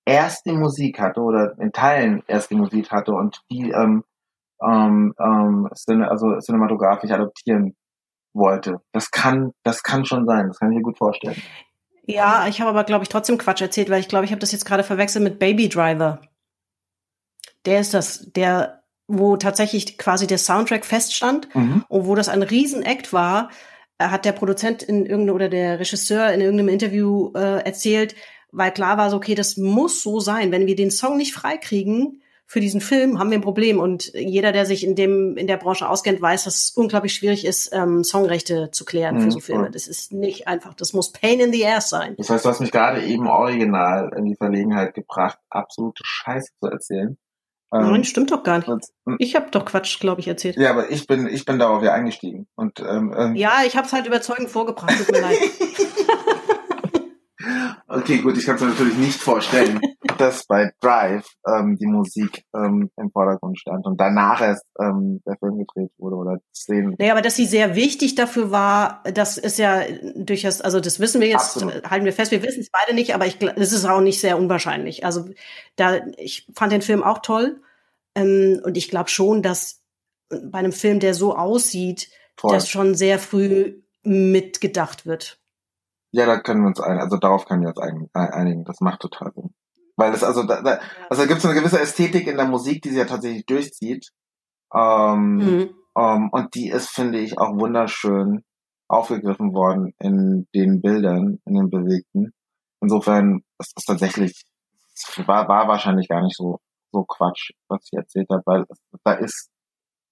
erst die Musik hatte oder in Teilen erst die Musik hatte und die ähm, ähm, ähm, also cinematografisch adoptieren wollte. Das kann, das kann schon sein. Das kann ich mir gut vorstellen. Ja, ich habe aber, glaube ich, trotzdem Quatsch erzählt, weil ich glaube, ich habe das jetzt gerade verwechselt mit Baby Driver. Der ist das, der, wo tatsächlich quasi der Soundtrack feststand Mhm. und wo das ein Riesenakt war, äh, hat der Produzent in irgendeinem oder der Regisseur in irgendeinem Interview äh, erzählt, weil klar war so, okay, das muss so sein. Wenn wir den Song nicht freikriegen für diesen Film, haben wir ein Problem. Und jeder, der sich in dem in der Branche auskennt, weiß, dass es unglaublich schwierig ist, ähm, Songrechte zu klären Mhm, für so Filme. voll. Das ist nicht einfach. Das muss Pain in the Ass sein. Das heißt, du hast mich gerade eben original in die Verlegenheit gebracht, absolute Scheiße zu erzählen. Ähm, Nein, stimmt doch gar nicht. Ich habe doch Quatsch, glaube ich, erzählt. ja, aber ich bin, ich bin darauf ja eingestiegen. Und ähm, ähm, Ja, ich habe es halt überzeugend vorgebracht, tut mir leid. Okay, gut, ich kann es mir natürlich nicht vorstellen, dass bei Drive ähm, die Musik ähm, im Vordergrund stand und danach erst ähm, der Film gedreht wurde oder Szenen. Naja, aber dass sie sehr wichtig dafür war, das ist ja durchaus, also das wissen wir jetzt, Absolut. halten wir fest, wir wissen es beide nicht, aber ich, es ist auch nicht sehr unwahrscheinlich. Also da, ich fand den Film auch toll ähm, und ich glaube schon, dass bei einem Film, der so aussieht, Voll. das schon sehr früh mitgedacht wird. Ja, da können wir uns ein, also darauf können wir uns ein, ein- einigen. Das macht total Sinn. Weil es also da, da also da gibt es eine gewisse Ästhetik in der Musik, die sie ja tatsächlich durchzieht. Ähm, Mhm. ähm, und die ist, finde ich, auch wunderschön aufgegriffen worden in den Bildern, in den bewegten. Insofern ist es tatsächlich, es war, war wahrscheinlich gar nicht so, so Quatsch, was ich erzählt habe, weil es, da ist,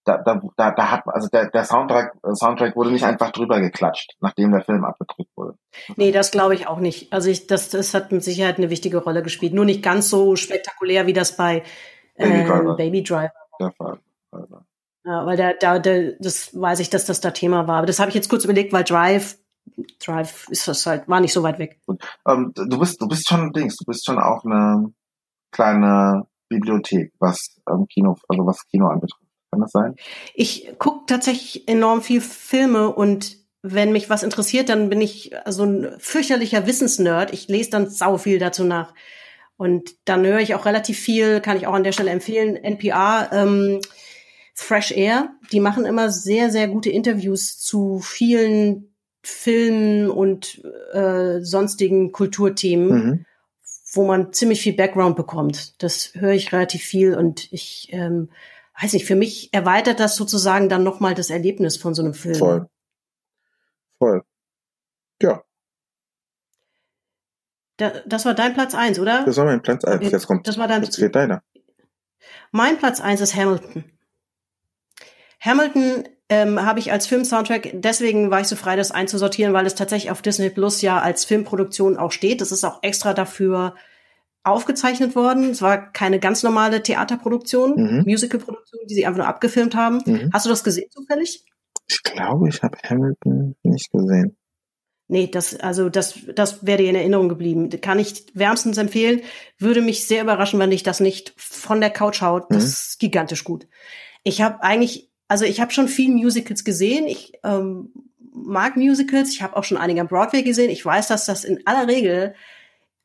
da, da, da, da hat, also der, der Soundtrack, Soundtrack wurde nicht einfach drüber geklatscht, nachdem der Film abgedrückt wurde. Nee, das glaube ich auch nicht. Also ich, das, das hat mit Sicherheit eine wichtige Rolle gespielt. Nur nicht ganz so spektakulär, wie das bei Baby ähm, Driver. Baby Driver. Der Fall. Ja, weil da, da, da, das weiß ich, dass das da Thema war. Aber das habe ich jetzt kurz überlegt, weil Drive, Drive ist das halt, war nicht so weit weg. Ähm, du bist, du bist schon Dings, du bist schon auch eine kleine Bibliothek, was ähm, Kino, also was Kino anbetrifft. Kann das sein? Ich gucke tatsächlich enorm viel Filme und wenn mich was interessiert, dann bin ich so ein fürchterlicher Wissensnerd. Ich lese dann sau viel dazu nach. Und dann höre ich auch relativ viel, kann ich auch an der Stelle empfehlen, NPR, ähm, Fresh Air. Die machen immer sehr, sehr gute Interviews zu vielen Filmen und äh, sonstigen Kulturthemen Mhm. wo man ziemlich viel Background bekommt. Das höre ich relativ viel und ich ähm, weiß nicht, für mich erweitert das sozusagen dann nochmal das Erlebnis von so einem Film. Voll. Voll. Ja, Da, das war dein Platz eins, oder? das war mein Platz 1. Jetzt- kommt, das war dein- jetzt fehlt deiner. Mein Platz eins ist Hamilton. Hamilton ähm, habe ich als Filmsoundtrack, deswegen war ich so frei, das einzusortieren, weil es tatsächlich auf Disney Plus ja als Filmproduktion auch steht. Das ist auch extra dafür aufgezeichnet worden. Es war keine ganz normale Theaterproduktion, Mhm. Musicalproduktion, die sie einfach nur abgefilmt haben. Mhm. Hast du das gesehen zufällig? Ich glaube, ich habe Hamilton nicht gesehen. Nee, das, also das, das wäre dir in Erinnerung geblieben. Kann ich wärmstens empfehlen. Würde mich sehr überraschen, wenn dich das nicht von der Couch haut. Das Mhm. ist gigantisch gut. Ich habe eigentlich, also ich habe schon viel Musicals gesehen. Ich ähm, mag Musicals. Ich habe auch schon einige am Broadway gesehen. Ich weiß, dass das in aller Regel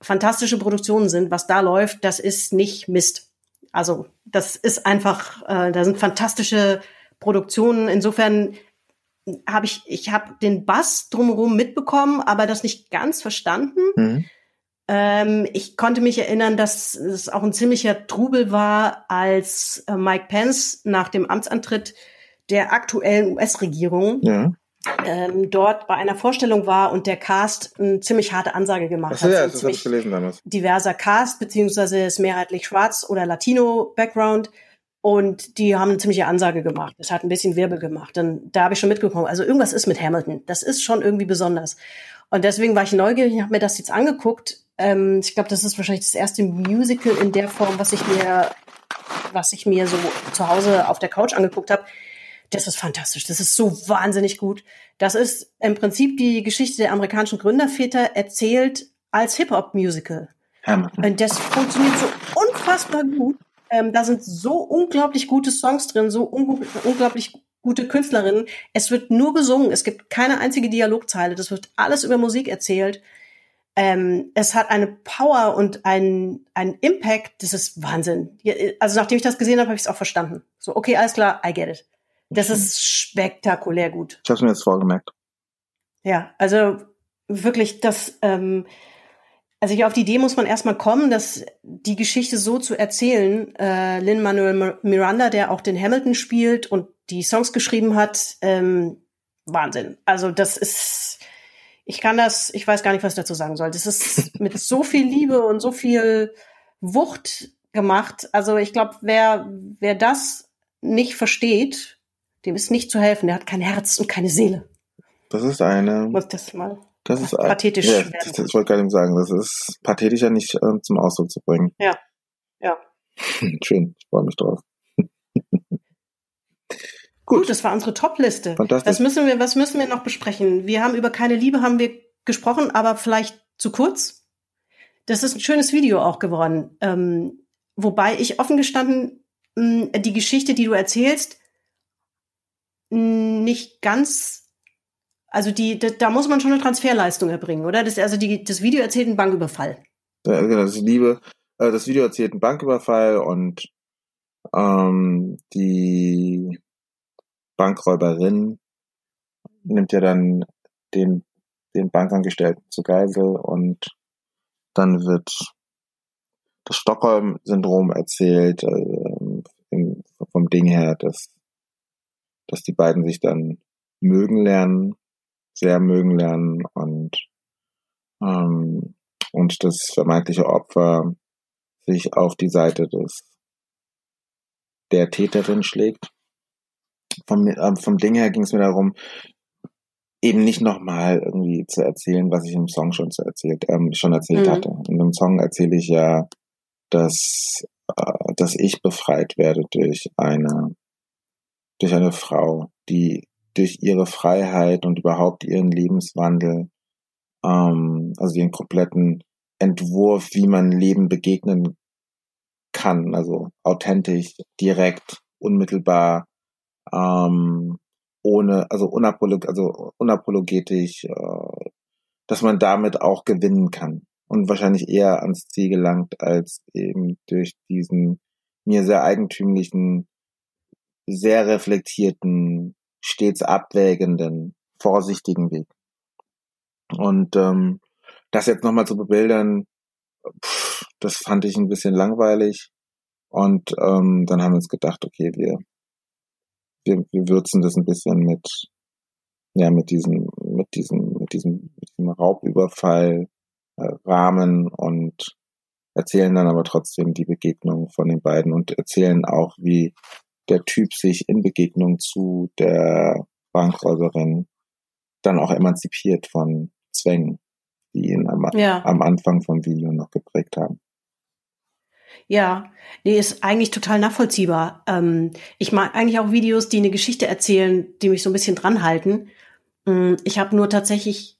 fantastische Produktionen sind. Was da läuft, das ist nicht Mist. Also das ist einfach, äh, da sind fantastische Produktionen. Insofern habe ich, ich habe den Bass drumherum mitbekommen, aber das nicht ganz verstanden. Mhm. Ähm, ich konnte mich erinnern, dass es auch ein ziemlicher Trubel war, als äh, Mike Pence nach dem Amtsantritt der aktuellen US-Regierung Ja. Ähm, dort bei einer Vorstellung war und der Cast eine ziemlich harte Ansage gemacht Achso, hat. ja, das habe ich gelesen damals. diverser Cast, beziehungsweise ist mehrheitlich schwarz oder Latino-Background. Und die haben eine ziemliche Ansage gemacht. Das hat ein bisschen Wirbel gemacht. Und da habe ich schon mitbekommen. Also irgendwas ist mit Hamilton. Das ist schon irgendwie besonders. Und deswegen war ich neugierig und habe mir das jetzt angeguckt. Ähm, ich glaube, das ist wahrscheinlich das erste Musical in der Form, was ich mir, was ich mir so zu Hause auf der Couch angeguckt habe. Das ist fantastisch. Das ist so wahnsinnig gut. Das ist im Prinzip die Geschichte der amerikanischen Gründerväter erzählt als Hip-Hop-Musical. Und das funktioniert so unfassbar gut. Ähm, da sind so unglaublich gute Songs drin, so un unglaublich gute Künstlerinnen. Es wird nur gesungen. Es gibt keine einzige Dialogzeile. Das wird alles über Musik erzählt. Ähm, es hat eine Power und einen Impact. Das ist Wahnsinn. Ja, Also nachdem ich das gesehen habe, habe ich es auch verstanden. So, okay, alles klar, I get it. Das ist spektakulär gut. Ich habe mir jetzt vorgemerkt. Ja, also wirklich, das, ähm, also hier auf die Idee muss man erstmal kommen, dass die Geschichte so zu erzählen. Äh, Lin Manuel Miranda, der auch den Hamilton spielt und die Songs geschrieben hat, ähm, Wahnsinn. Also das ist, ich kann das, ich weiß gar nicht, was ich dazu sagen soll. Das ist mit so viel Liebe und so viel Wucht gemacht. Also ich glaube, wer, wer das nicht versteht, dem ist nicht zu helfen. Der hat kein Herz und keine Seele. Das ist eine. Muss das mal. Das ist pathetisch Ja, werden. das, das wollte ich gerade eben sagen. Das ist pathetischer nicht äh, zum Ausdruck zu bringen. Ja. Ja. Schön, ich freue mich drauf. Gut, das war unsere Top-Liste. Fantastisch. Was müssen wir, was müssen wir noch besprechen? Wir haben über keine Liebe haben wir gesprochen, aber vielleicht zu kurz. Das ist ein schönes Video auch geworden. Ähm, wobei ich offen gestanden mh, die Geschichte, die du erzählst, nicht ganz, also die, da, da muss man schon eine Transferleistung erbringen, oder? Das, also die, das Video erzählt einen Banküberfall. Ja, genau, das Liebe, äh, das Video erzählt einen Banküberfall und ähm, die Bankräuberin nimmt ja dann den, den Bankangestellten zu Geisel und dann wird das Stockholm-Syndrom erzählt, äh, im, vom Ding her, dass, dass die beiden sich dann mögen lernen, sehr mögen lernen und, ähm, und das vermeintliche Opfer sich auf die Seite des der Täterin schlägt. Vom, äh, vom Ding her ging es mir darum, eben nicht nochmal irgendwie zu erzählen, was ich im Song schon zu erzählt, ähm, schon erzählt Mhm. hatte. In dem Song erzähle ich ja, dass, äh, dass ich befreit werde durch eine, durch eine Frau, die durch ihre Freiheit und überhaupt ihren Lebenswandel, ähm, also den kompletten Entwurf, wie man Leben begegnen kann, also authentisch, direkt, unmittelbar, ähm, ohne, also, unapolog also unapologetisch, äh, dass man damit auch gewinnen kann und wahrscheinlich eher ans Ziel gelangt, als eben durch diesen mir sehr eigentümlichen, sehr reflektierten, stets abwägenden, vorsichtigen Weg. Und ähm, das jetzt nochmal zu bebildern, pff, das fand ich ein bisschen langweilig. Und ähm, dann haben wir uns gedacht, okay, wir, wir, wir würzen das ein bisschen mit, ja, mit diesem, mit diesem, mit diesem, mit diesem Raubüberfall äh, und erzählen dann aber trotzdem die Begegnung von den beiden und erzählen auch, wie der Typ sich in Begegnung zu der Bankräuberin dann auch emanzipiert von Zwängen, die ihn am, Ja. am Anfang vom Video noch geprägt haben. Ja, nee, ist eigentlich total nachvollziehbar. Ähm, ich mag eigentlich auch Videos, die eine Geschichte erzählen, die mich so ein bisschen dranhalten. Mm, Ich habe nur tatsächlich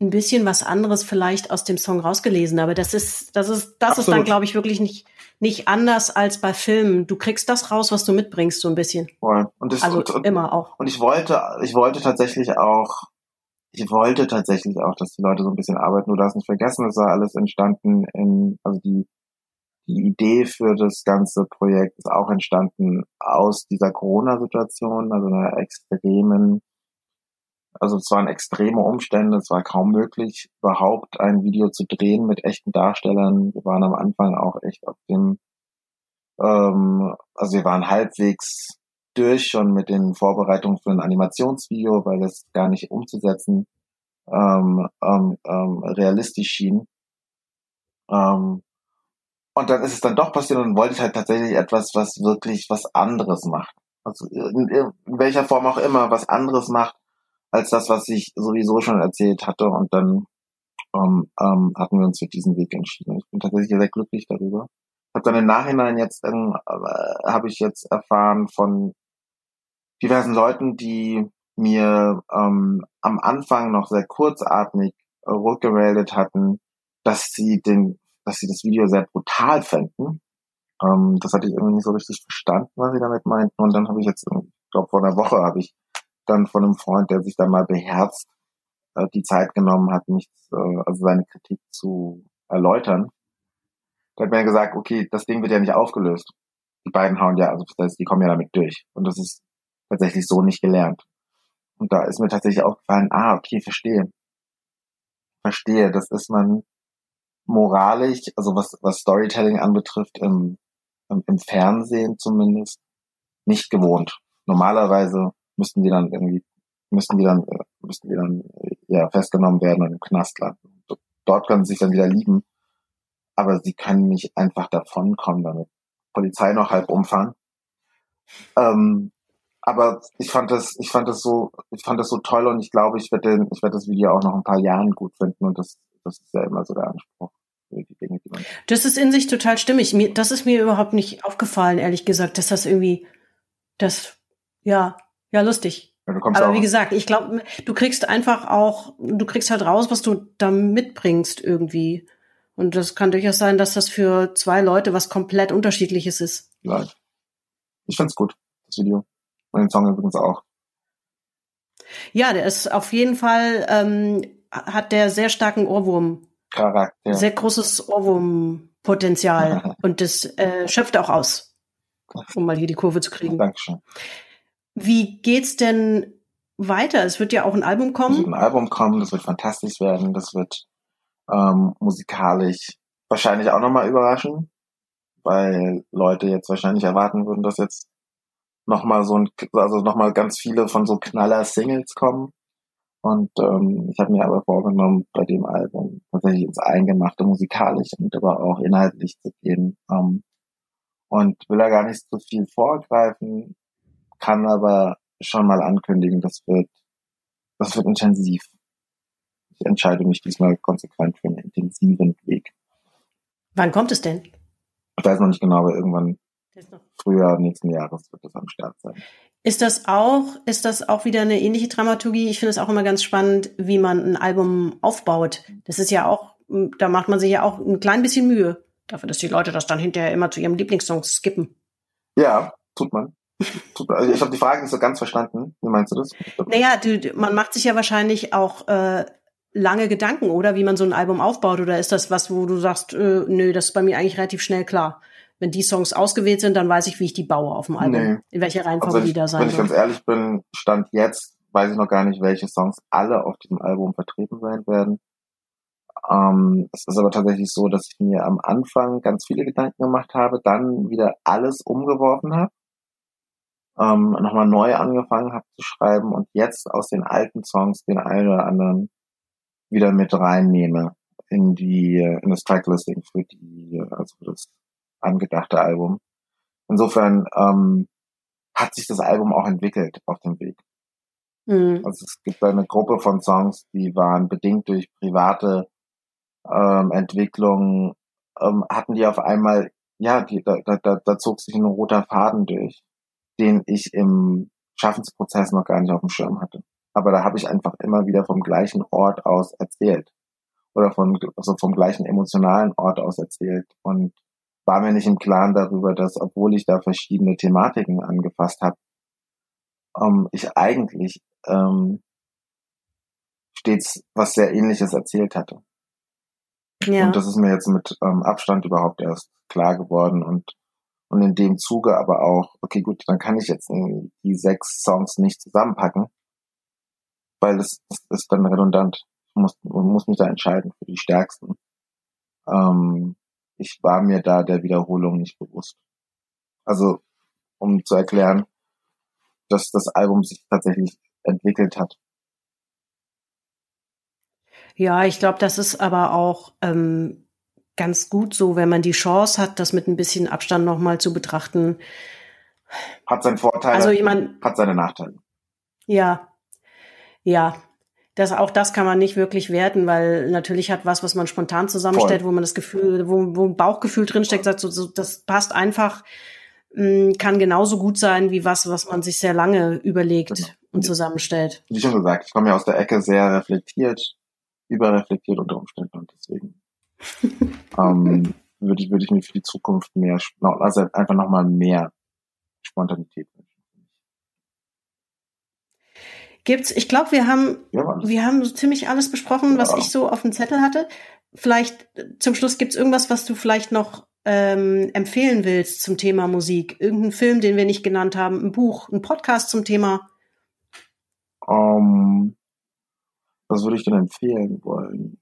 ein bisschen was anderes vielleicht aus dem Song rausgelesen, aber das ist, das ist, das ist dann, Absolut. glaube ich, wirklich nicht, nicht anders als bei Filmen. Du kriegst das raus, was du mitbringst, so ein bisschen. Voll. Und das, Also und, und, immer auch. Und ich wollte, ich wollte tatsächlich auch, ich wollte tatsächlich auch, dass die Leute so ein bisschen arbeiten. Du darfst nicht vergessen, es war alles entstanden in, also die, die Idee für das ganze Projekt ist auch entstanden aus dieser Corona-Situation, also einer extremen, also es waren extreme Umstände, es war kaum möglich, überhaupt ein Video zu drehen mit echten Darstellern. Wir waren am Anfang auch echt auf dem, ähm, also wir waren halbwegs durch schon mit den Vorbereitungen für ein Animationsvideo, weil das gar nicht umzusetzen ähm, ähm, ähm, realistisch schien. Ähm, und dann ist es dann doch passiert und wollte ich halt tatsächlich etwas, was wirklich was anderes macht. Also in, in welcher Form auch immer was anderes macht als das, was ich sowieso schon erzählt hatte. Und dann ähm, ähm, hatten wir uns für diesen Weg entschieden. Ich bin tatsächlich sehr glücklich darüber. Habe dann im Nachhinein jetzt ähm, äh, habe ich jetzt erfahren von diversen Leuten, die mir ähm, am Anfang noch sehr kurzatmig äh, rückgemeldet hatten, dass sie den, dass sie das Video sehr brutal fänden. Ähm, das hatte ich irgendwie nicht so richtig verstanden, was sie damit meinten. Und dann habe ich jetzt, ich glaube vor einer Woche habe ich dann von einem Freund, der sich da mal beherzt äh, die Zeit genommen hat, mich, äh, also seine Kritik zu erläutern. Der hat mir gesagt, okay, das Ding wird ja nicht aufgelöst. Die beiden hauen ja, also das heißt, die kommen ja damit durch. Und das ist tatsächlich so nicht gelernt. Und da ist mir tatsächlich aufgefallen, ah, okay, verstehe. Verstehe, das ist man moralisch, also was, was Storytelling anbetrifft, im, im, im Fernsehen zumindest, nicht gewohnt. Normalerweise müssten die dann irgendwie, müssten die dann, äh, müssten die dann äh, ja festgenommen werden und im Knast landen. Dort können sie sich dann wieder lieben, aber sie können nicht einfach davonkommen, damit Polizei noch halb umfahren. Ähm, aber ich fand das, ich fand das so, ich fand das so toll und ich glaube, ich werde, ich werde das Video auch noch ein paar Jahren gut finden und das, das ist ja immer so der Anspruch. Das ist in sich total stimmig. Mir, das ist mir überhaupt nicht aufgefallen, ehrlich gesagt, dass das irgendwie, das, ja, ja, lustig. Ja, Aber wie gesagt, ich glaube, du kriegst einfach auch, du kriegst halt raus, was du da mitbringst irgendwie. Und das kann durchaus sein, dass das für zwei Leute was komplett unterschiedliches ist. live. Ich find's gut, das Video. Und den Song übrigens auch. Ja, der ist auf jeden Fall, ähm, hat der sehr starken Ohrwurm, Charakter. sehr großes Ohrwurmpotenzial. Und das äh, schöpft auch aus, um mal hier die Kurve zu kriegen. Dankeschön. Wie geht's denn weiter? Es wird ja auch ein Album Es wird kommen. ein Album kommen, das wird fantastisch werden, das wird ähm, musikalisch wahrscheinlich auch nochmal überraschen, weil Leute jetzt wahrscheinlich erwarten würden, dass jetzt nochmal so ein, also nochmal ganz viele von so Knaller-Singles kommen. Und ähm, ich habe mir aber vorgenommen, bei dem Album tatsächlich ins Eingemachte musikalisch und aber auch inhaltlich zu gehen. Ähm, und will da gar nicht so viel vorgreifen, kann aber schon mal ankündigen, das wird, das wird intensiv. Ich entscheide mich diesmal konsequent für einen intensiven Weg. Wann kommt es denn? Ich weiß noch nicht genau, aber irgendwann Frühjahr nächsten Jahres wird das am Start sein. Ist das auch, ist das auch wieder eine ähnliche Dramaturgie? Ich finde es auch immer ganz spannend, wie man ein Album aufbaut. Das ist ja auch, da macht man sich ja auch ein klein bisschen Mühe. Dafür, dass die Leute das dann hinterher immer zu ihrem Lieblingssong skippen. Ja, tut man. Also ich habe die Frage nicht so ganz verstanden. Wie meinst du das? Naja, du, man macht sich ja wahrscheinlich auch äh, lange Gedanken, oder? Wie man so ein Album aufbaut. Oder ist das was, wo du sagst, äh, nö, das ist bei mir eigentlich relativ schnell klar. Wenn die Songs ausgewählt sind, dann weiß ich, wie ich die baue auf dem Album. Nee. In welcher Reihenfolge Also die da wenn sein ich ganz ehrlich bin, Stand jetzt weiß ich noch gar nicht, welche Songs alle auf diesem Album vertreten sein werden. Ähm, es ist aber tatsächlich so, dass ich mir am Anfang ganz viele Gedanken gemacht habe, dann wieder alles umgeworfen habe, ähm, nochmal neu angefangen habe zu schreiben und jetzt aus den alten Songs den einen oder anderen wieder mit reinnehme in die in das Tracklisting für die also für das angedachte Album. Insofern ähm, hat sich das Album auch entwickelt auf dem Weg. Mhm. Also es gibt eine Gruppe von Songs, die waren bedingt durch private ähm, Entwicklungen, ähm, hatten die auf einmal, ja, die, da, da, da, da zog sich ein roter Faden durch, den ich im Schaffensprozess noch gar nicht auf dem Schirm hatte. Aber da habe ich einfach immer wieder vom gleichen Ort aus erzählt. Oder von, also vom gleichen emotionalen Ort aus erzählt. Und war mir nicht im Klaren darüber, dass, obwohl ich da verschiedene Thematiken angefasst habe, ähm, ich eigentlich ähm, stets was sehr ähnliches erzählt hatte. Ja. Und das ist mir jetzt mit ähm, Abstand überhaupt erst klar geworden und und in dem Zuge aber auch, okay gut, dann kann ich jetzt die sechs Songs nicht zusammenpacken, weil das, das ist dann redundant. Ich muss, muss mich da entscheiden für die stärksten. Ähm, ich war mir da der Wiederholung nicht bewusst. Also, um zu erklären, dass das Album sich tatsächlich entwickelt hat. Ja, ich glaube, das ist aber auch ähm, ganz gut so, wenn man die Chance hat, das mit ein bisschen Abstand nochmal zu betrachten. Hat seinen Vorteil, Also jemand, hat seine Nachteile. ja, ja, das auch das kann man nicht wirklich werten, weil natürlich hat was, was man spontan zusammenstellt, Voll. wo man das Gefühl, wo, wo ein Bauchgefühl drinsteckt, sagt so, so das passt einfach, mh, kann genauso gut sein wie was, was man sich sehr lange überlegt Genau. und zusammenstellt. Wie schon gesagt, ich komme ja aus der Ecke sehr reflektiert, überreflektiert unter Umständen und deswegen ähm, würde ich, würde ich mir für die Zukunft mehr, also einfach nochmal mehr Spontanität wünschen. Gibt's, ich glaube, wir haben Ja. Wir haben so ziemlich alles besprochen, was Ja. ich so auf dem Zettel hatte. Vielleicht zum Schluss gibt's irgendwas, was du vielleicht noch ähm, empfehlen willst zum Thema Musik. Irgendein Film, den wir nicht genannt haben, ein Buch, ein Podcast zum Thema. Ähm, was würde ich denn empfehlen wollen?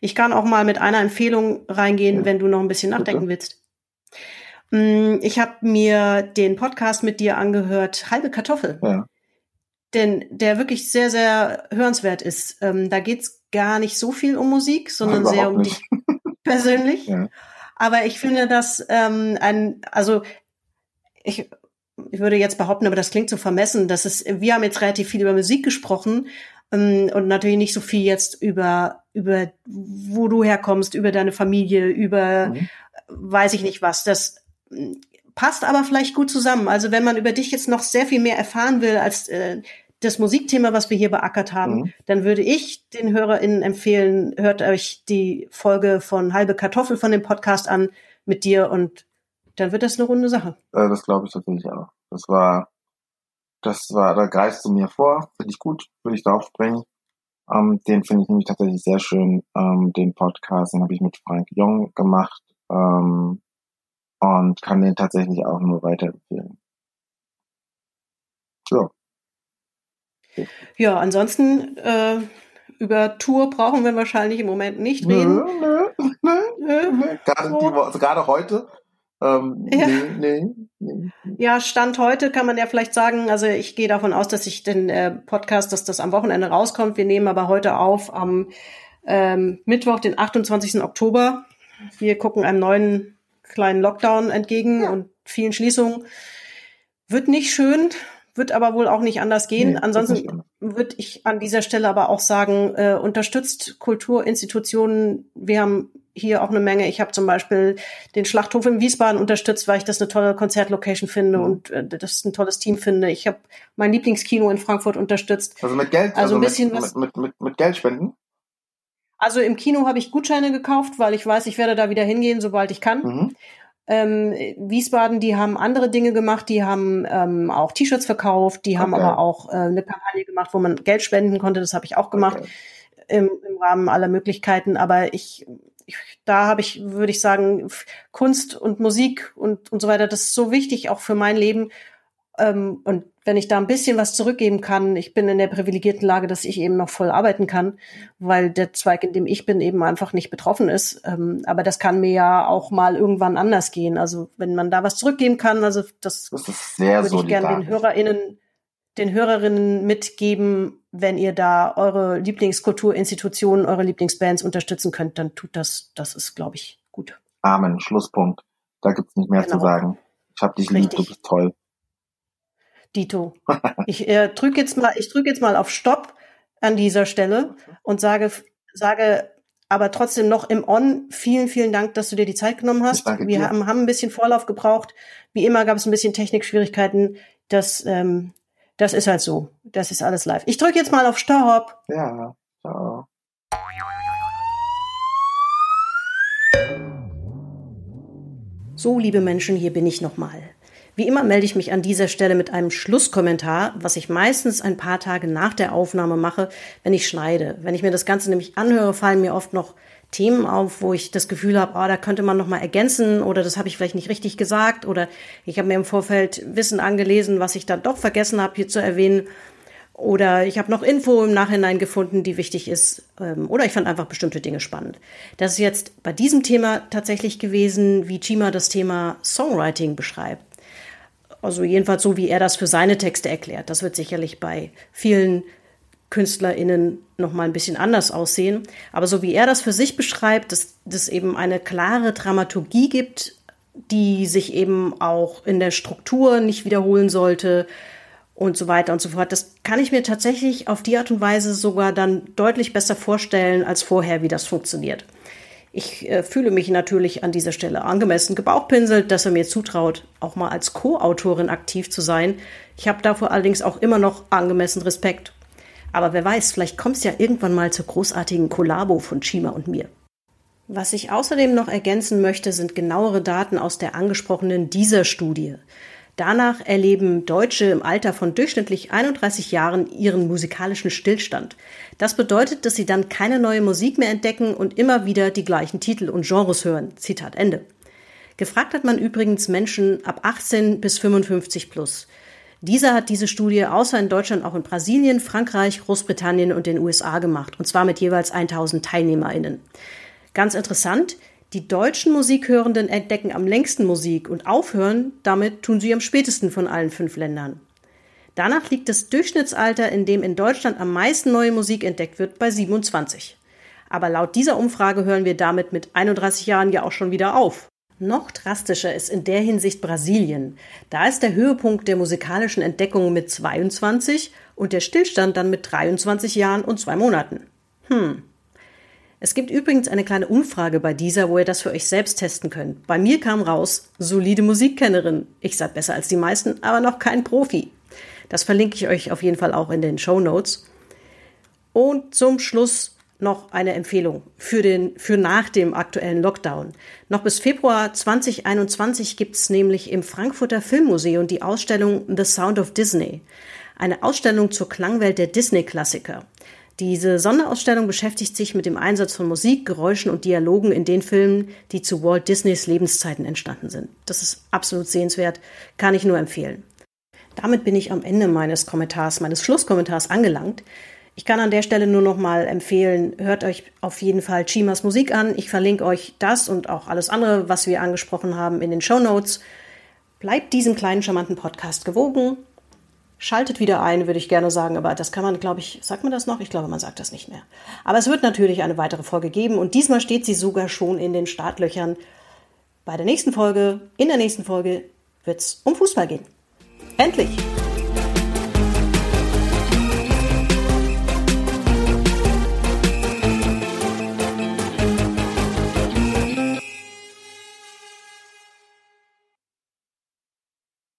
Ich kann auch mal mit einer Empfehlung reingehen, Ja. wenn du noch ein bisschen Bitte. nachdenken willst. Mm, Ich habe mir den Podcast mit dir angehört, Halbe Kartoffel. Ja. denn der wirklich sehr, sehr hörenswert ist. Ähm, da geht's gar nicht so viel um Musik, sondern Überhaupt sehr um nicht. dich persönlich. Ja. Aber ich finde das ähm, ein, also ich, ich würde jetzt behaupten, aber das klingt so vermessen, dass es, wir haben jetzt relativ viel über Musik gesprochen und natürlich nicht so viel jetzt über, über wo du herkommst, über deine Familie, über mhm. weiß ich nicht was. Das mm, passt aber vielleicht gut zusammen. Also wenn man über dich jetzt noch sehr viel mehr erfahren will als äh, das Musikthema, was wir hier beackert haben, mhm. dann würde ich den HörerInnen empfehlen, hört euch die Folge von Halbe Kartoffel von dem Podcast an mit dir und dann wird das eine runde Sache. Äh, das glaube ich tatsächlich auch. Das war, das war, da greifst du mir vor, finde ich gut, würde ich da aufspringen. Ähm, den finde ich nämlich tatsächlich sehr schön, ähm, den Podcast, den habe ich mit Frank Jung gemacht ähm, und kann den tatsächlich auch nur weiterempfehlen. Ja. Ja, ansonsten äh, über Tour brauchen wir wahrscheinlich im Moment nicht reden. Nö, nö, nö, nö. Gerade, die, gerade heute. Ähm, ja. Nee, nee, nee. ja, Stand heute kann man ja vielleicht sagen, also ich gehe davon aus, dass ich den äh, Podcast, dass das am Wochenende rauskommt. Wir nehmen aber heute auf am ähm, Mittwoch, den 28. Oktober. Wir gucken einem neuen kleinen Lockdown entgegen ja. und vielen Schließungen. Wird nicht schön, wird aber wohl auch nicht anders gehen. Nee, Ansonsten würde ich an dieser Stelle aber auch sagen, äh, unterstützt Kulturinstitutionen. Wir haben hier auch eine Menge. Ich habe zum Beispiel den Schlachthof in Wiesbaden unterstützt, weil ich das eine tolle Konzertlocation finde mhm. und äh, das ein tolles Team finde. Ich habe mein Lieblingskino in Frankfurt unterstützt. Also mit Geld, also, also ein bisschen mit, was. Mit, mit, mit, mit Geld spenden? Also im Kino habe ich Gutscheine gekauft, weil ich weiß, ich werde da wieder hingehen, sobald ich kann. Mhm. Ähm, Wiesbaden, die haben andere Dinge gemacht, die haben ähm, auch T-Shirts verkauft, die haben aber auch äh, eine Kampagne gemacht, wo man Geld spenden konnte, das habe ich auch gemacht okay. im, im Rahmen aller Möglichkeiten. Aber ich, ich da habe ich, würde ich sagen, Kunst und Musik und, und so weiter, das ist so wichtig auch für mein Leben. Ähm, und wenn ich da ein bisschen was zurückgeben kann, ich bin in der privilegierten Lage, dass ich eben noch voll arbeiten kann, weil der Zweig, in dem ich bin, eben einfach nicht betroffen ist. Ähm, aber das kann mir ja auch mal irgendwann anders gehen. Also wenn man da was zurückgeben kann, also das, das würde ich gerne den HörerInnen, den Hörerinnen mitgeben, wenn ihr da eure Lieblingskulturinstitutionen, eure Lieblingsbands unterstützen könnt, dann tut das, das ist, glaube ich, gut. Amen, Schlusspunkt. Da gibt's nicht mehr genau. zu sagen. Ich hab dich lieb, du bist toll. Dito. Ich äh, drücke jetzt mal, ich drücke jetzt mal auf Stopp an dieser Stelle und sage, sage aber trotzdem noch im On vielen, vielen Dank, dass du dir die Zeit genommen hast. Wir haben, haben ein bisschen Vorlauf gebraucht. Wie immer gab es ein bisschen Technikschwierigkeiten. Das, ähm, das ist halt so. Das ist alles live. Ich drücke jetzt mal auf Stopp. Ja, ciao. So, liebe Menschen, hier bin ich nochmal. Wie immer melde ich mich an dieser Stelle mit einem Schlusskommentar, was ich meistens ein paar Tage nach der Aufnahme mache, wenn ich schneide. Wenn ich mir das Ganze nämlich anhöre, fallen mir oft noch Themen auf, wo ich das Gefühl habe, oh, da könnte man noch mal ergänzen oder das habe ich vielleicht nicht richtig gesagt oder ich habe mir im Vorfeld Wissen angelesen, was ich dann doch vergessen habe hier zu erwähnen oder ich habe noch Info im Nachhinein gefunden, die wichtig ist ähm, oder ich fand einfach bestimmte Dinge spannend. Das ist jetzt bei diesem Thema tatsächlich gewesen, wie Chima das Thema Songwriting beschreibt. Also jedenfalls so, wie er das für seine Texte erklärt. Das wird sicherlich bei vielen KünstlerInnen noch mal ein bisschen anders aussehen. Aber so wie er das für sich beschreibt, dass es eben eine klare Dramaturgie gibt, die sich eben auch in der Struktur nicht wiederholen sollte und so weiter und so fort. Das kann ich mir tatsächlich auf die Art und Weise sogar dann deutlich besser vorstellen als vorher, wie das funktioniert. Ich äh, fühle mich natürlich an dieser Stelle angemessen gebauchpinselt, dass er mir zutraut, auch mal als Co-Autorin aktiv zu sein. Ich habe davor allerdings auch immer noch angemessen Respekt. Aber wer weiß, vielleicht kommt es ja irgendwann mal zur großartigen Kollabo von Chima und mir. Was ich außerdem noch ergänzen möchte, sind genauere Daten aus der angesprochenen dieser Studie. Danach erleben Deutsche im Alter von durchschnittlich 31 Jahren ihren musikalischen Stillstand. Das bedeutet, dass sie dann keine neue Musik mehr entdecken und immer wieder die gleichen Titel und Genres hören. Zitat Ende. Gefragt hat man übrigens Menschen ab 18 bis 55 plus. Dieser hat diese Studie außer in Deutschland auch in Brasilien, Frankreich, Großbritannien und den USA gemacht, und zwar mit jeweils 1000 TeilnehmerInnen. Ganz interessant, die deutschen Musikhörenden entdecken am längsten Musik und aufhören, damit tun sie am spätesten von allen fünf Ländern. Danach liegt das Durchschnittsalter, in dem in Deutschland am meisten neue Musik entdeckt wird, bei 27. Aber laut dieser Umfrage hören wir damit mit 31 Jahren ja auch schon wieder auf. Noch drastischer ist in der Hinsicht Brasilien. Da ist der Höhepunkt der musikalischen Entdeckung mit 22 und der Stillstand dann mit 23 Jahren und zwei Monaten. Hm. Es gibt übrigens eine kleine Umfrage bei dieser, wo ihr das für euch selbst testen könnt. Bei mir kam raus, solide Musikkennerin. Ich seid besser als die meisten, aber noch kein Profi. Das verlinke ich euch auf jeden Fall auch in den Show Notes. Und zum Schluss noch eine Empfehlung für, den, für nach dem aktuellen Lockdown. Noch bis Februar 2021 gibt es nämlich im Frankfurter Filmmuseum die Ausstellung The Sound of Disney. Eine Ausstellung zur Klangwelt der Disney-Klassiker. Diese Sonderausstellung beschäftigt sich mit dem Einsatz von Musik, Geräuschen und Dialogen in den Filmen, die zu Walt Disneys Lebenszeiten entstanden sind. Das ist absolut sehenswert, kann ich nur empfehlen. Damit bin ich am Ende meines Kommentars, meines Schlusskommentars angelangt. Ich kann an der Stelle nur noch mal empfehlen, hört euch auf jeden Fall Chimas Musik an. Ich verlinke euch das und auch alles andere, was wir angesprochen haben, in den Show Notes. Bleibt diesem kleinen charmanten Podcast gewogen. Schaltet wieder ein, würde ich gerne sagen, aber das kann man, glaube ich, sagt man das noch? Ich glaube, man sagt das nicht mehr. Aber es wird natürlich eine weitere Folge geben und diesmal steht sie sogar schon in den Startlöchern. Bei der nächsten Folge, in der nächsten Folge, wird es um Fußball gehen. Endlich!